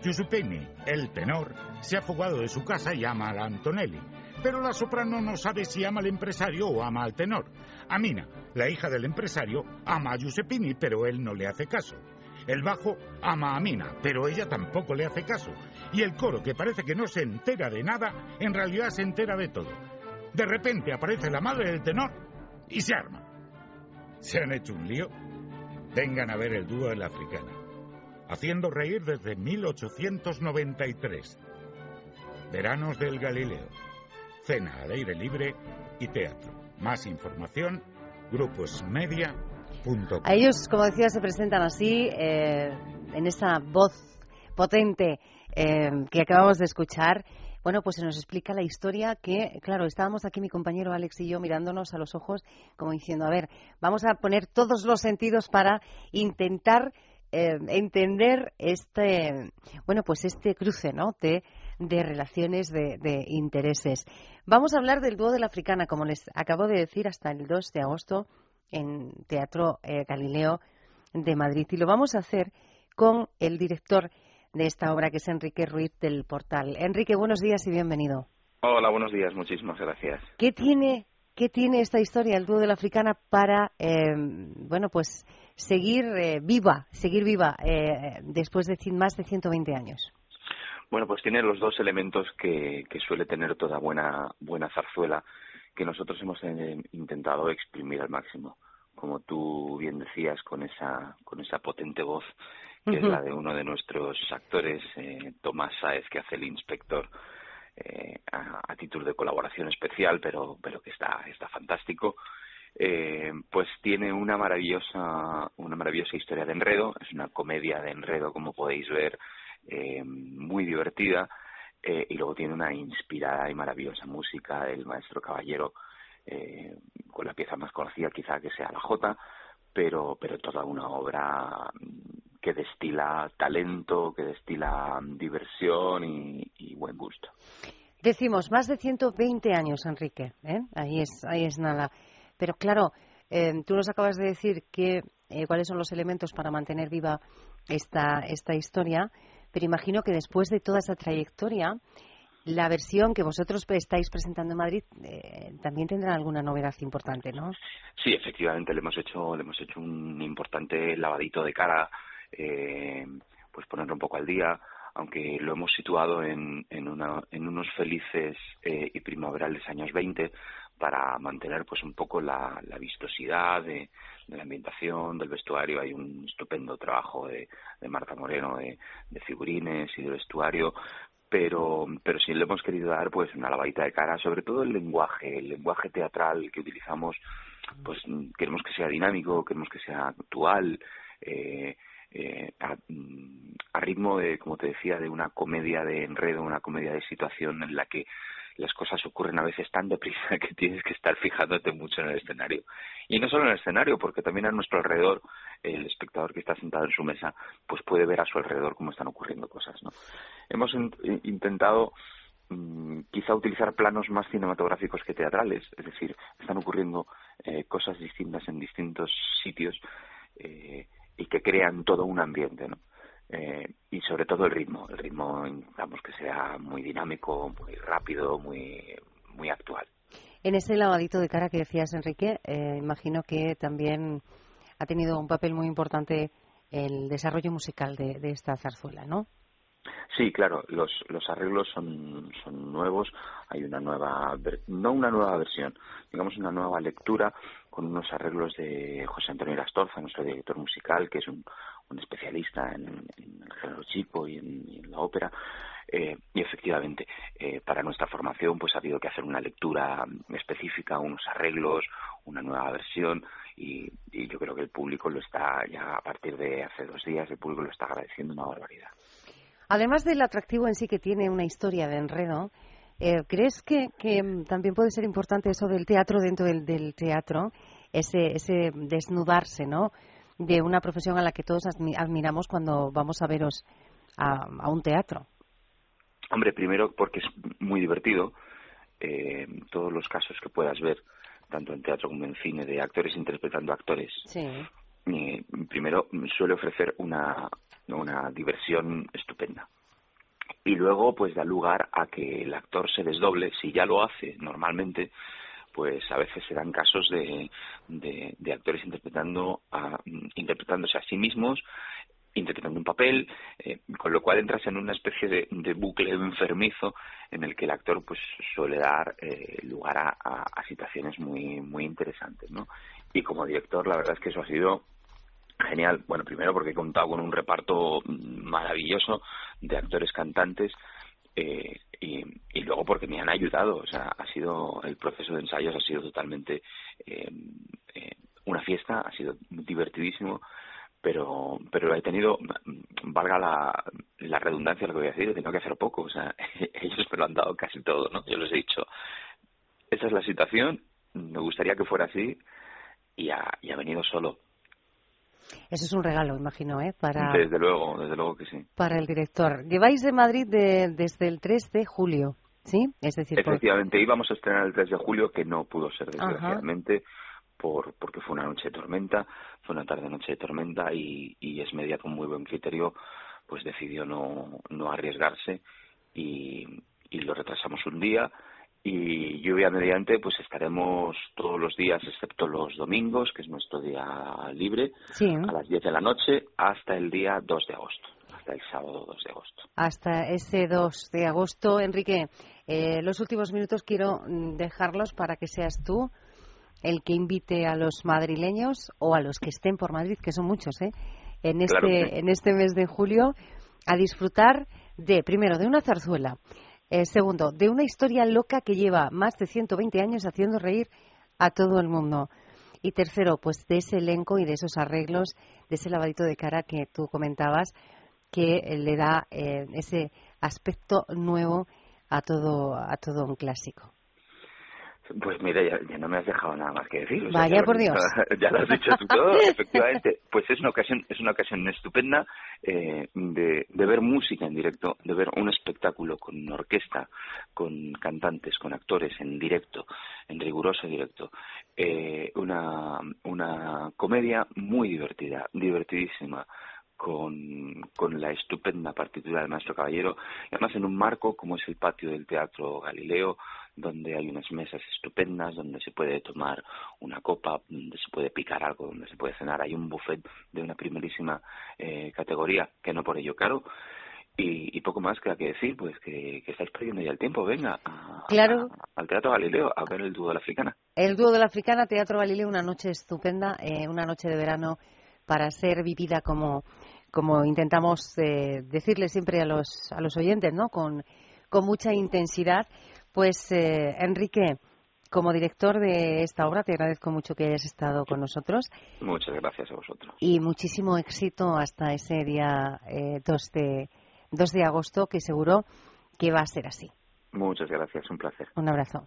Giuseppini, el tenor, se ha fugado de su casa y ama a la Antonelli. Pero la soprano no sabe si ama al empresario o ama al tenor. Amina, la hija del empresario, ama a Giuseppini, pero él no le hace caso. El bajo ama a Amina, pero ella tampoco le hace caso. Y el coro, que parece que no se entera de nada, en realidad se entera de todo. De repente aparece la madre del tenor y se arma. ¿Se han hecho un lío? Vengan a ver el dúo de la africana. Haciendo reír desde 1893. Veranos del Galileo cena al aire libre y teatro. Más información, gruposmedia.com. A ellos, como decía, se presentan así, eh, en esa voz potente eh, que acabamos de escuchar. Bueno, pues se nos explica la historia que, claro, estábamos aquí mi compañero Alex y yo mirándonos a los ojos como diciendo, a ver, vamos a poner todos los sentidos para intentar eh, entender este, bueno, pues este cruce, ¿no? De, de relaciones de, de, intereses. Vamos a hablar del dúo de la africana, como les acabo de decir, hasta el 2 de agosto en Teatro eh, Galileo de Madrid. Y lo vamos a hacer con el director de esta obra, que es Enrique Ruiz del Portal. Enrique, buenos días y bienvenido. Hola, buenos días, muchísimas gracias. ¿Qué tiene, qué tiene esta historia, el dúo de la africana, para, eh, bueno, pues seguir eh, viva, seguir viva eh, después de más de 120 años? Bueno, pues tiene los dos elementos que, que suele tener toda buena, buena zarzuela, que nosotros hemos eh, intentado exprimir al máximo. Como tú bien decías, con esa, con esa potente voz, que es la de uno de nuestros actores, eh, Tomás Saez, que hace el inspector, eh, a, a, título de colaboración especial, pero, pero que está, está fantástico. Eh, pues tiene una maravillosa, una maravillosa historia de enredo, es una comedia de enredo, como podéis ver, eh, muy divertida, eh, y luego tiene una inspirada y maravillosa música del maestro Caballero, eh, con la pieza más conocida quizá que sea la Jota, pero, pero toda una obra que destila talento, que destila diversión y, y buen gusto. Decimos, más de 120 años, Enrique. ¿eh? Ahí, es, ahí es nada. Pero claro, eh, tú nos acabas de decir que eh, cuáles son los elementos para mantener viva esta, esta historia, pero imagino que después de toda esa trayectoria, la versión que vosotros estáis presentando en Madrid eh, también tendrá alguna novedad importante, ¿no? Sí, efectivamente, le hemos hecho, le hemos hecho un importante lavadito de cara, pues ponerlo un poco al día, aunque lo hemos situado en, en, una, en unos felices y primaverales años 20, para mantener pues un poco la, la vistosidad de, la ambientación, del vestuario. Hay un estupendo trabajo de, de Marta Moreno de, de, figurines y de vestuario, pero, pero sí le hemos querido dar pues una lavadita de cara, sobre todo el lenguaje, el lenguaje teatral que utilizamos, pues queremos que sea dinámico, queremos que sea actual, eh, eh, a, a, ritmo de, como te decía, de una comedia de enredo, una comedia de situación en la que las cosas ocurren a veces tan deprisa que tienes que estar fijándote mucho en el escenario. Y no solo en el escenario, porque también a nuestro alrededor, el espectador que está sentado en su mesa, pues puede ver a su alrededor cómo están ocurriendo cosas, ¿no? Hemos in intentado mm, quizá utilizar planos más cinematográficos que teatrales, es decir, están ocurriendo eh, cosas distintas en distintos sitios eh, y que crean todo un ambiente, ¿no? Eh, y sobre todo el ritmo, el ritmo, digamos, que sea muy dinámico, muy rápido, muy, muy actual. En ese lavadito de cara que decías, Enrique, eh, imagino que también ha tenido un papel muy importante el desarrollo musical de, de esta zarzuela, ¿no? Sí, claro, los, los arreglos son, son nuevos, hay una nueva, no una nueva versión, digamos una nueva lectura con unos arreglos de José Antonio Lastorza, nuestro director musical, que es un, un especialista en, el género chico y en, la ópera. Eh, y efectivamente, eh, para nuestra formación, pues ha habido que hacer una lectura específica, unos arreglos, una nueva versión, y, y yo creo que el público lo está, ya a partir de hace dos días, el público lo está agradeciendo una barbaridad. Además del atractivo en sí que tiene una historia de enredo, eh, ¿crees que, también puede ser importante eso del teatro dentro del, teatro, ese, ese desnudarse, ¿no? De una profesión a la que todos admiramos cuando vamos a veros a, un teatro. Hombre, primero porque es muy divertido. Eh, todos los casos que puedas ver, tanto en teatro como en cine, de actores interpretando actores. Sí. Eh, primero suele ofrecer una, una diversión estupenda. Y luego, pues da lugar a que el actor se desdoble, si ya lo hace normalmente, pues a veces se dan casos de, de, actores interpretando interpretándose a sí mismos interpretando un papel, eh, con lo cual entras en una especie de, de, bucle enfermizo en el que el actor pues suele dar eh, lugar a, a, situaciones muy muy interesantes, ¿no? Y como director la verdad es que eso ha sido genial. Bueno, primero porque he contado con un reparto maravilloso de actores cantantes eh, y, y, luego porque me han ayudado. O sea, ha sido el proceso de ensayos ha sido totalmente eh, eh, una fiesta, ha sido divertidísimo. Pero, pero he tenido, valga la, redundancia lo que voy a decir, he tenido que hacer poco. O sea, ellos me lo han dado casi todo, ¿no? Yo les he dicho, esa es la situación, me gustaría que fuera así y ha, y ha venido solo eso es un regalo, imagino, ¿eh? Para, desde luego, desde luego que sí. Para el director. Lleváis de Madrid desde el 3 de julio, ¿sí? Es decir, Efectivamente, íbamos a estrenar el 3 de julio, que no pudo ser, desgraciadamente, por, porque fue una noche de tormenta, fue una tarde-noche de tormenta y, y es media con muy buen criterio, pues decidió no, no arriesgarse y, y lo retrasamos un día y lluvia mediante pues estaremos todos los días excepto los domingos que es nuestro día libre a las 10 de la noche hasta el día 2 de agosto hasta el sábado 2 de agosto. Hasta ese 2 de agosto. Enrique eh, los últimos minutos quiero mm, dejarlos para que seas tú el que invite a los madrileños o a los que estén por Madrid que son muchos ¿eh? en este en este mes de julio a disfrutar de primero de una zarzuela eh, segundo, de una historia loca que lleva más de 120 años haciendo reír a todo el mundo. Y tercero, pues de ese elenco y de esos arreglos, de ese lavadito de cara que tú comentabas, que le da eh, ese aspecto nuevo a todo, a todo un clásico. Pues mira, ya, no me has dejado nada más que decir. Vaya por Dios. Ya lo has dicho tú todo, efectivamente. Pues es una ocasión, es una ocasión estupenda eh, de, de ver música en directo, de ver un espectáculo con orquesta, con cantantes, con actores en directo, en riguroso directo. Eh, una, una comedia muy divertida, divertidísima con, con la estupenda partitura del maestro Caballero, y además en un marco como es el patio del Teatro Galileo, donde hay unas mesas estupendas, donde se puede tomar una copa, donde se puede picar algo, donde se puede cenar. Hay un buffet de una primerísima eh, categoría, que no por ello caro. Y, y, poco más que que decir, pues que, que estáis perdiendo ya el tiempo. Venga claro. al Teatro Galileo a ver el dúo de la Africana. El dúo de la Africana, Teatro Galileo, una noche estupenda, eh, una noche de verano para ser vivida como, como intentamos eh, decirle siempre a los, a los oyentes, ¿no? Con, con mucha intensidad. Pues, eh, Enrique, como director de esta obra, te agradezco mucho que hayas estado con nosotros. Muchas gracias a vosotros. Y muchísimo éxito hasta ese día eh, 2, de, 2 de agosto, que seguro que va a ser así. Muchas gracias, un placer. Un abrazo.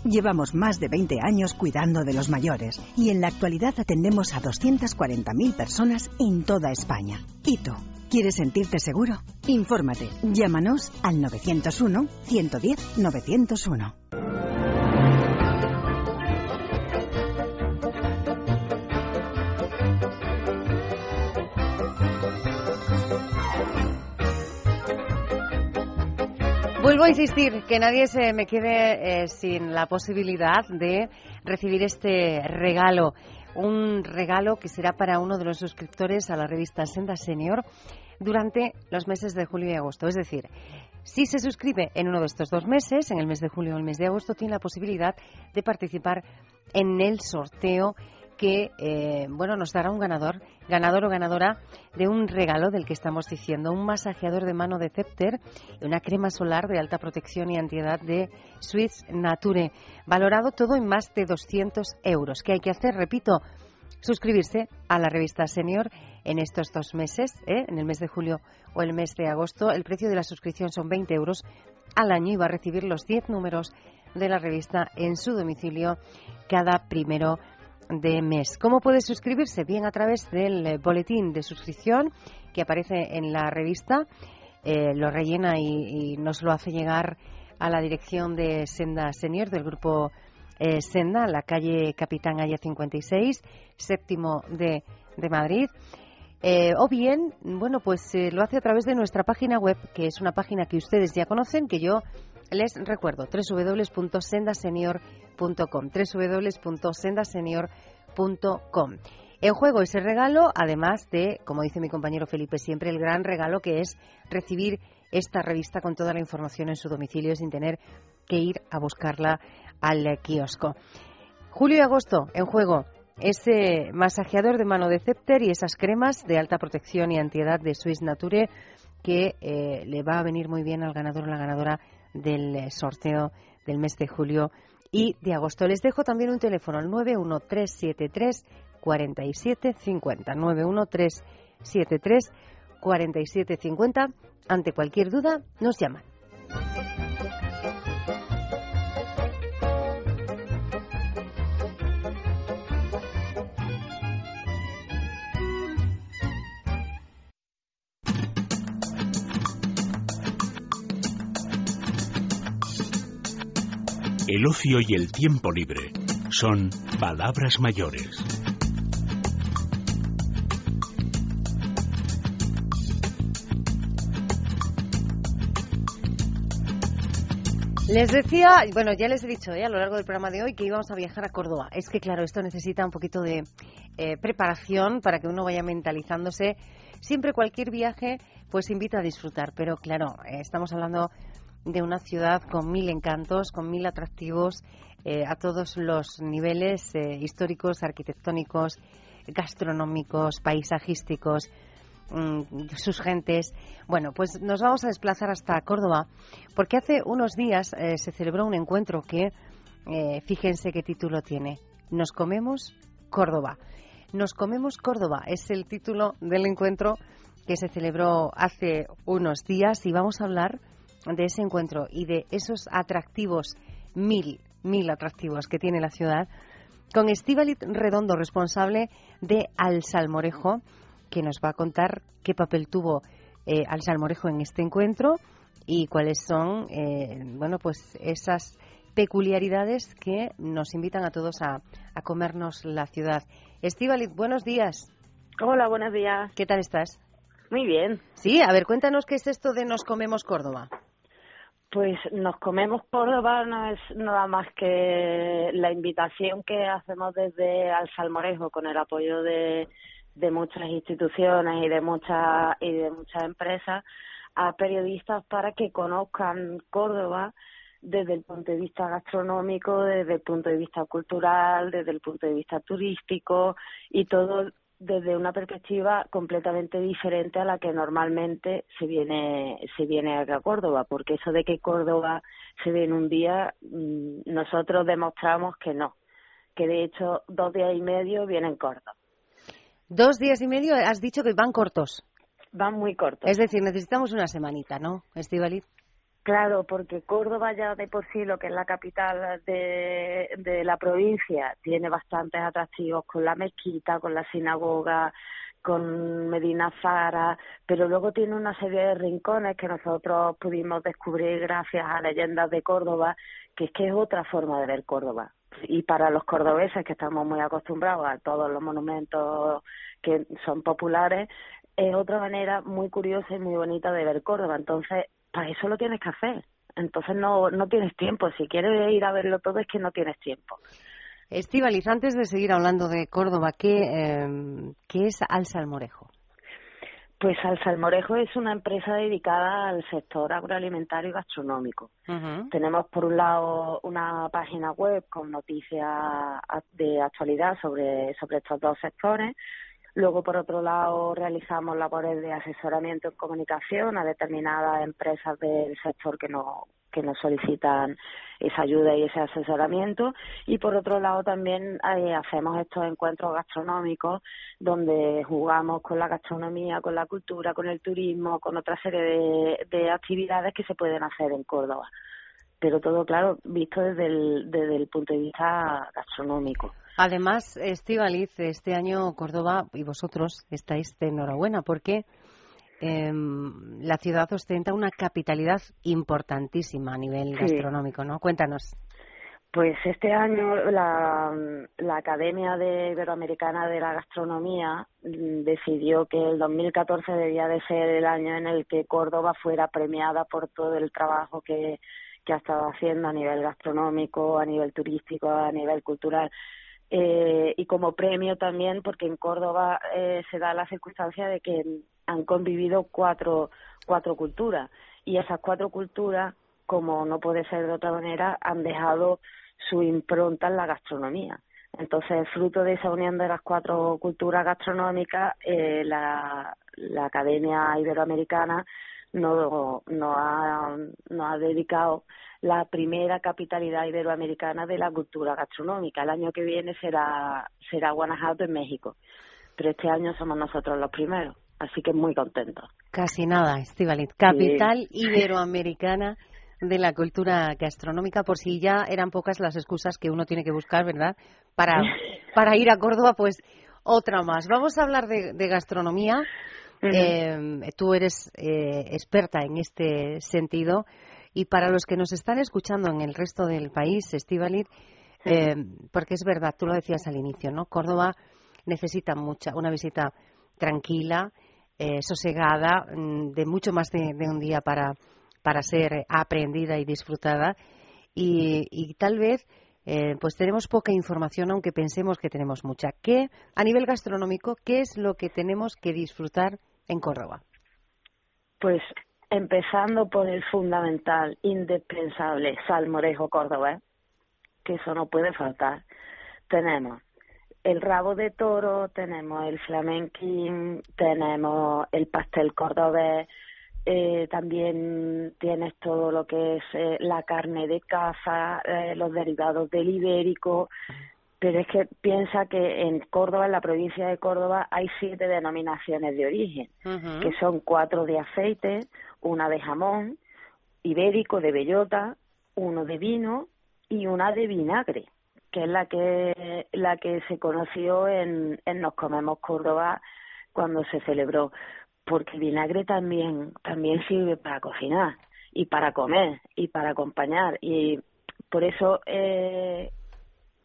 Llevamos más de 20 años cuidando de los mayores y en la actualidad atendemos a 240.000 personas en toda España. ¿Y tú? ¿Quieres sentirte seguro? Infórmate. Llámanos al 901 110 901. Vuelvo a insistir, que nadie se me quede eh, sin la posibilidad de recibir este regalo. Un regalo que será para uno de los suscriptores a la revista Senda Senior durante los meses de julio y agosto. Es decir, si se suscribe en uno de estos dos meses, en el mes de julio o el mes de agosto, tiene la posibilidad de participar en el sorteo que eh, bueno nos dará un ganador, ganador o ganadora de un regalo del que estamos diciendo, un masajeador de mano de Cepter y una crema solar de alta protección y antiedad de Swiss Nature, valorado todo en más de 200 euros. ¿Qué hay que hacer? Repito, suscribirse a la revista Senior en estos dos meses, ¿eh? en el mes de julio o el mes de agosto. El precio de la suscripción son 20 euros al año y va a recibir los 10 números de la revista en su domicilio cada primero de mes. ¿Cómo puede suscribirse? Bien a través del eh, boletín de suscripción que aparece en la revista. Eh, lo rellena y, nos lo hace llegar a la dirección de Senda Senior del grupo eh, Senda, la calle Capitán Aya 56, séptimo de, de Madrid. o bien, bueno, pues lo hace a través de nuestra página web, que es una página que ustedes ya conocen, que yo les recuerdo, www.sendasenior.com, www.sendasenior.com. En juego ese regalo, además de, como dice mi compañero Felipe siempre, el gran regalo que es recibir esta revista con toda la información en su domicilio sin tener que ir a buscarla al kiosco. Julio y agosto, en juego, ese masajeador de mano de Cepter y esas cremas de alta protección y antiedad de Swiss Nature que eh, le va a venir muy bien al ganador o la ganadora del eh, sorteo del mes de julio y de agosto. Les dejo también un teléfono al 91373 4750 91373 4750 ante cualquier duda nos llaman. El ocio y el tiempo libre son palabras mayores. Les decía, bueno, ya les he dicho eh, a lo largo del programa de hoy que íbamos a viajar a Córdoba. Es que, claro, esto necesita un poquito de eh, preparación para que uno vaya mentalizándose. Siempre cualquier viaje, pues invita a disfrutar. Pero, claro, eh, estamos hablando de una ciudad con mil encantos, con mil atractivos eh, a todos los niveles eh, históricos, arquitectónicos, gastronómicos, paisajísticos, mm, sus gentes. Bueno, pues nos vamos a desplazar hasta Córdoba, porque hace unos días eh, se celebró un encuentro que, fíjense qué título tiene, Nos comemos Córdoba. Nos comemos Córdoba es el título del encuentro que se celebró hace unos días y vamos a hablar de ese encuentro y de esos atractivos, mil, mil atractivos que tiene la ciudad, con Estivalit Redondo, responsable de Al Salmorejo, que nos va a contar qué papel tuvo eh, Al Salmorejo en este encuentro y cuáles son, eh, bueno, pues esas peculiaridades que nos invitan a todos a, a comernos la ciudad. Estivalit, buenos días. Hola, buenos días. ¿Qué tal estás? Muy bien. Sí, a ver, cuéntanos qué es esto de Nos Comemos Córdoba. Pues nos comemos Córdoba no es nada más que la invitación que hacemos desde Al Salmorejo con el apoyo de, de muchas instituciones y de muchas y de muchas empresas a periodistas para que conozcan Córdoba desde el punto de vista gastronómico, desde el punto de vista cultural, desde el punto de vista turístico y todo desde una perspectiva completamente diferente a la que normalmente se viene se viene a Córdoba, porque eso de que Córdoba se ve en un día, mm, nosotros demostramos que no, que de hecho dos días y medio vienen cortos. Dos días y medio, has dicho que van cortos. Van muy cortos. Es decir, necesitamos una semanita, ¿no, Estivaliz? Claro, porque Córdoba ya de por sí, lo que es la capital de, la provincia, tiene bastantes atractivos con la mezquita, con la sinagoga, con Medina Zara, pero luego tiene una serie de rincones que nosotros pudimos descubrir gracias a leyendas de Córdoba, que es que es otra forma de ver Córdoba. Y para los cordobeses que estamos muy acostumbrados a todos los monumentos que son populares, es otra manera muy curiosa y muy bonita de ver Córdoba. Entonces, para eso lo tienes que hacer. Entonces no, no tienes tiempo. Si quieres ir a verlo todo es que no tienes tiempo. Estivaliz, antes de seguir hablando de Córdoba, ¿qué, eh, ¿qué es Al Salmorejo? Pues Al Salmorejo es una empresa dedicada al sector agroalimentario y gastronómico. Tenemos por un lado una página web con noticias de actualidad sobre, sobre estos dos sectores. Luego, por otro lado, realizamos labores de asesoramiento en comunicación a determinadas empresas del sector que nos que nos solicitan esa ayuda y ese asesoramiento. Y por otro lado también eh, hacemos estos encuentros gastronómicos donde jugamos con la gastronomía, con la cultura, con el turismo, con otra serie de, de actividades que se pueden hacer en Córdoba pero todo claro visto desde el, desde el punto de vista gastronómico. Además, Estivaliz, este año Córdoba y vosotros estáis de enhorabuena porque eh, la ciudad ostenta una capitalidad importantísima a nivel gastronómico, ¿no? Cuéntanos. Pues este año la, la Academia de Iberoamericana de la Gastronomía mm, decidió que el 2014 debía de ser el año en el que Córdoba fuera premiada por todo el trabajo que, que ha estado haciendo a nivel gastronómico, a nivel turístico, a nivel cultural eh, y como premio también porque en Córdoba eh, se da la circunstancia de que han convivido cuatro, cuatro culturas y esas cuatro culturas, como no puede ser de otra manera, han dejado su impronta en la gastronomía. Entonces, fruto de esa unión de las cuatro culturas gastronómicas, eh, la, la Academia Iberoamericana no, no, ha, no ha dedicado la primera capitalidad iberoamericana de la cultura gastronómica. El año que viene será, será Guanajuato en México, pero este año somos nosotros los primeros, así que muy contentos. Casi nada, Estivalit. Capital iberoamericana de la cultura gastronómica, por si ya eran pocas las excusas que uno tiene que buscar, ¿verdad? Para, para ir a Córdoba, pues otra más. Vamos a hablar de, gastronomía. Eh, tú eres eh, experta en este sentido. Y para los que nos están escuchando en el resto del país, Estivalit, eh, porque es verdad, tú lo decías al inicio, ¿no? Córdoba necesita mucha, una visita tranquila, eh, sosegada, mm, de mucho más de, un día para, para ser aprendida y disfrutada. Y, tal vez eh, pues tenemos poca información, aunque pensemos que tenemos mucha. ¿Qué, a nivel gastronómico, qué es lo que tenemos que disfrutar en Córdoba? Pues empezando por el fundamental, indispensable, salmorejo cordobés, que eso no puede faltar. Tenemos el rabo de toro, tenemos el flamenquín, tenemos el pastel cordobés, eh, también tienes todo lo que es eh, la carne de caza, eh, los derivados del ibérico, pero es que piensa que en Córdoba, en la provincia de Córdoba, hay siete denominaciones de origen, que son cuatro de aceite, una de jamón, ibérico de bellota, uno de vino y una de vinagre, que es la que la que se conoció en, en Nos Comemos Córdoba cuando se celebró, porque vinagre también también sirve para cocinar y para comer y para acompañar. Y por eso eh,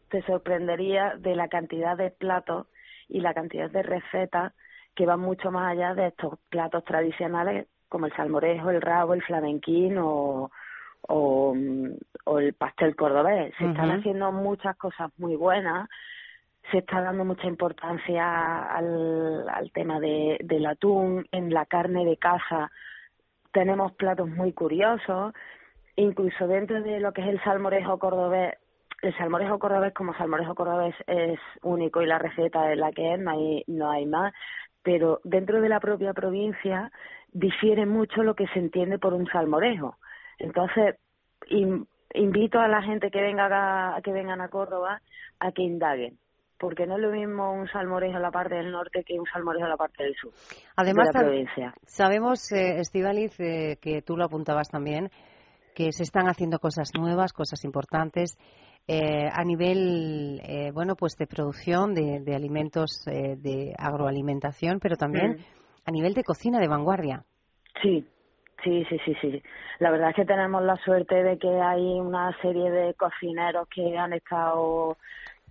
te sorprendería de la cantidad de platos y la cantidad de recetas que van mucho más allá de estos platos tradicionales como el salmorejo, el rabo, el flamenquín o, o, el pastel cordobés. Se están haciendo muchas cosas muy buenas, se está dando mucha importancia al, al tema de, del atún, en la carne de caza tenemos platos muy curiosos incluso dentro de lo que es el salmorejo cordobés, el salmorejo cordobés como salmorejo cordobés es único y la receta es la que es, no hay, no hay más, pero dentro de la propia provincia difiere mucho lo que se entiende por un salmorejo. Entonces, invito a la gente que venga a, que vengan a Córdoba a que indaguen porque no es lo mismo un salmorejo en la parte del norte que un salmorejo en la parte del sur Además, de la provincia. sabemos, eh, Estivaliz, eh, que tú lo apuntabas también, que se están haciendo cosas nuevas, cosas importantes eh, a nivel, eh, bueno, pues de producción de, de alimentos eh, de agroalimentación, pero también Mm. a nivel de cocina de vanguardia. Sí, sí, sí, sí, sí. La verdad es que tenemos la suerte de que hay una serie de cocineros que han estado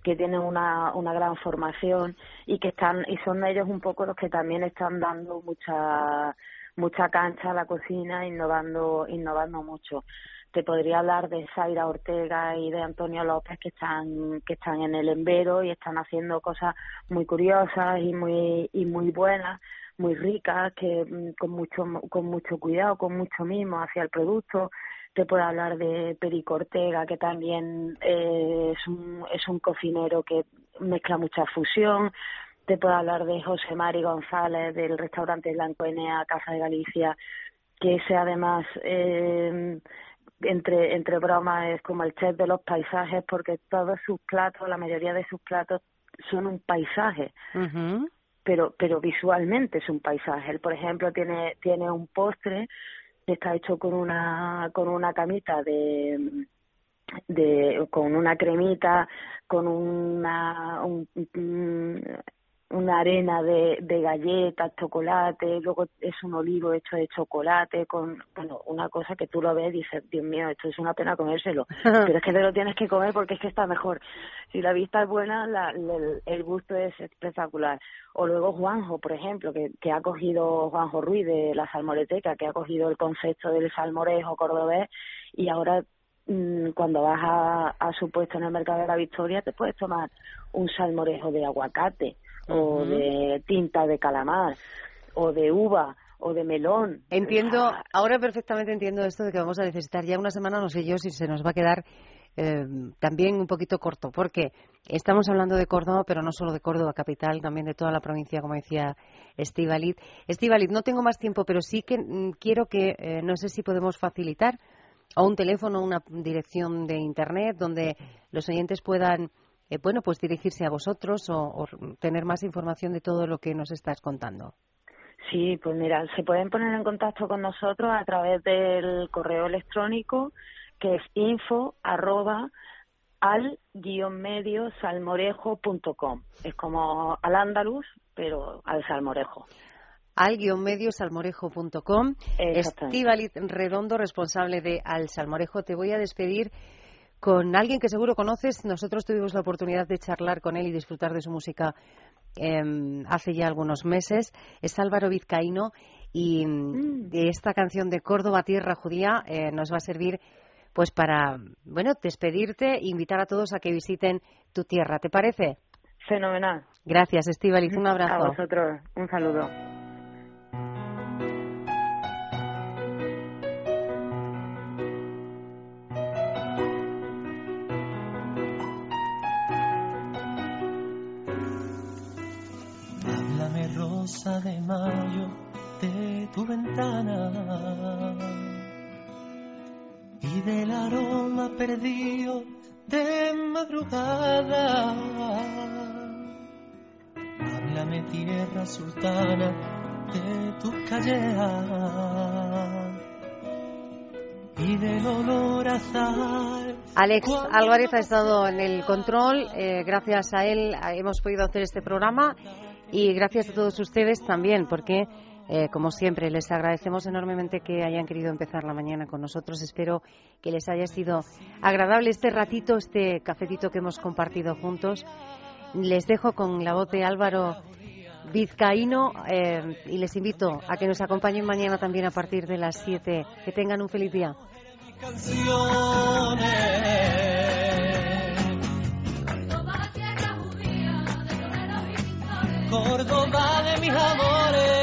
que tienen una, una gran formación y que están y son ellos un poco los que también están dando mucha mucha cancha a la cocina innovando innovando mucho. Te podría hablar de Zaira Ortega y de Antonio López que están que están en el Embero y están haciendo cosas muy curiosas y muy y muy buenas muy ricas que mm, con mucho con mucho cuidado con mucho mimo hacia el producto. Te puedo hablar de Perico Ortega que también eh, es un es un cocinero que mezcla mucha fusión te puedo hablar de José Mari González del restaurante Blanco Enea Casa de Galicia que ese además eh, entre entre bromas es como el chef de los paisajes porque todos sus platos la mayoría de sus platos son un paisaje Ujú. pero pero visualmente es un paisaje él por ejemplo tiene tiene un postre que está hecho con una con una camita de de con una cremita con una un- un- una arena de, de galletas, chocolate, luego es un olivo hecho de chocolate, con bueno, una cosa que tú lo ves y dices, Dios mío, esto es una pena comérselo, pero es que te lo tienes que comer porque es que está mejor. Si la vista es buena, la, el, el gusto es espectacular. O luego Juanjo, por ejemplo, que, que ha cogido Juanjo Ruiz de la Salmoreteca, que ha cogido el concepto del salmorejo cordobés y ahora mm, cuando vas a, a su puesto en el mercado de la Victoria te puedes tomar un salmorejo de aguacate o de tinta de calamar o de uva o de melón. Entiendo, ahora perfectamente entiendo esto de que vamos a necesitar ya una semana, no sé yo si se nos va a quedar eh, también un poquito corto, porque estamos hablando de Córdoba, pero no solo de Córdoba capital, también de toda la provincia, como decía Estivalit. Estivalit, no tengo más tiempo, pero sí que mm, quiero que, eh, no sé si podemos facilitar o un teléfono, una dirección de internet donde los oyentes puedan, eh, bueno, pues dirigirse a vosotros o, o tener más información de todo lo que nos estás contando. Sí, pues mira, se pueden poner en contacto con nosotros a través del correo electrónico que es info arroba al guion medio salmorejo.com. Es como al andaluz, pero al salmorejo. al-medio-salmorejo.com. Exactamente. Estíbaliz Redondo, responsable de Al Salmorejo. Te voy a despedir con alguien que seguro conoces. Nosotros tuvimos la oportunidad de charlar con él y disfrutar de su música em, hace ya algunos meses. Es Álvaro Vizcaíno y mm, de esta canción de Córdoba, Tierra Judía, eh, nos va a servir pues para, bueno, despedirte e invitar a todos a que visiten tu tierra. ¿Te parece? Fenomenal. Gracias, Estíbaliz. Un A abrazo. vosotros, un saludo. De mayo de tu ventana y del aroma perdido de madrugada. Háblame tierra sultana de tus callejas y del olor a azar. Alex Álvarez ha estado en el control. eh, gracias a él eh, hemos podido hacer este programa y gracias a todos ustedes también, porque, eh, como siempre, les agradecemos enormemente que hayan querido empezar la mañana con nosotros. Espero que les haya sido agradable este ratito, este cafetito que hemos compartido juntos. Les dejo con la voz de Álvaro Vizcaíno eh, y les invito a que nos acompañen mañana también a partir de las 7. Que tengan un feliz día. Córdoba de mis amores.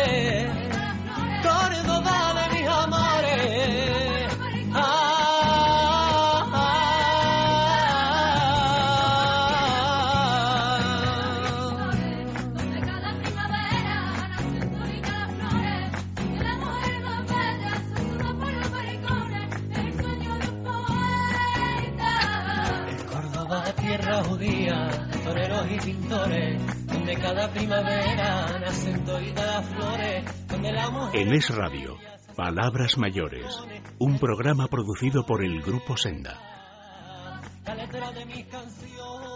Cada primavera nacen las flores, donde la mujer... En Es Radio, Palabras Mayores, un programa producido por el Grupo Senda. La letra de mis canciones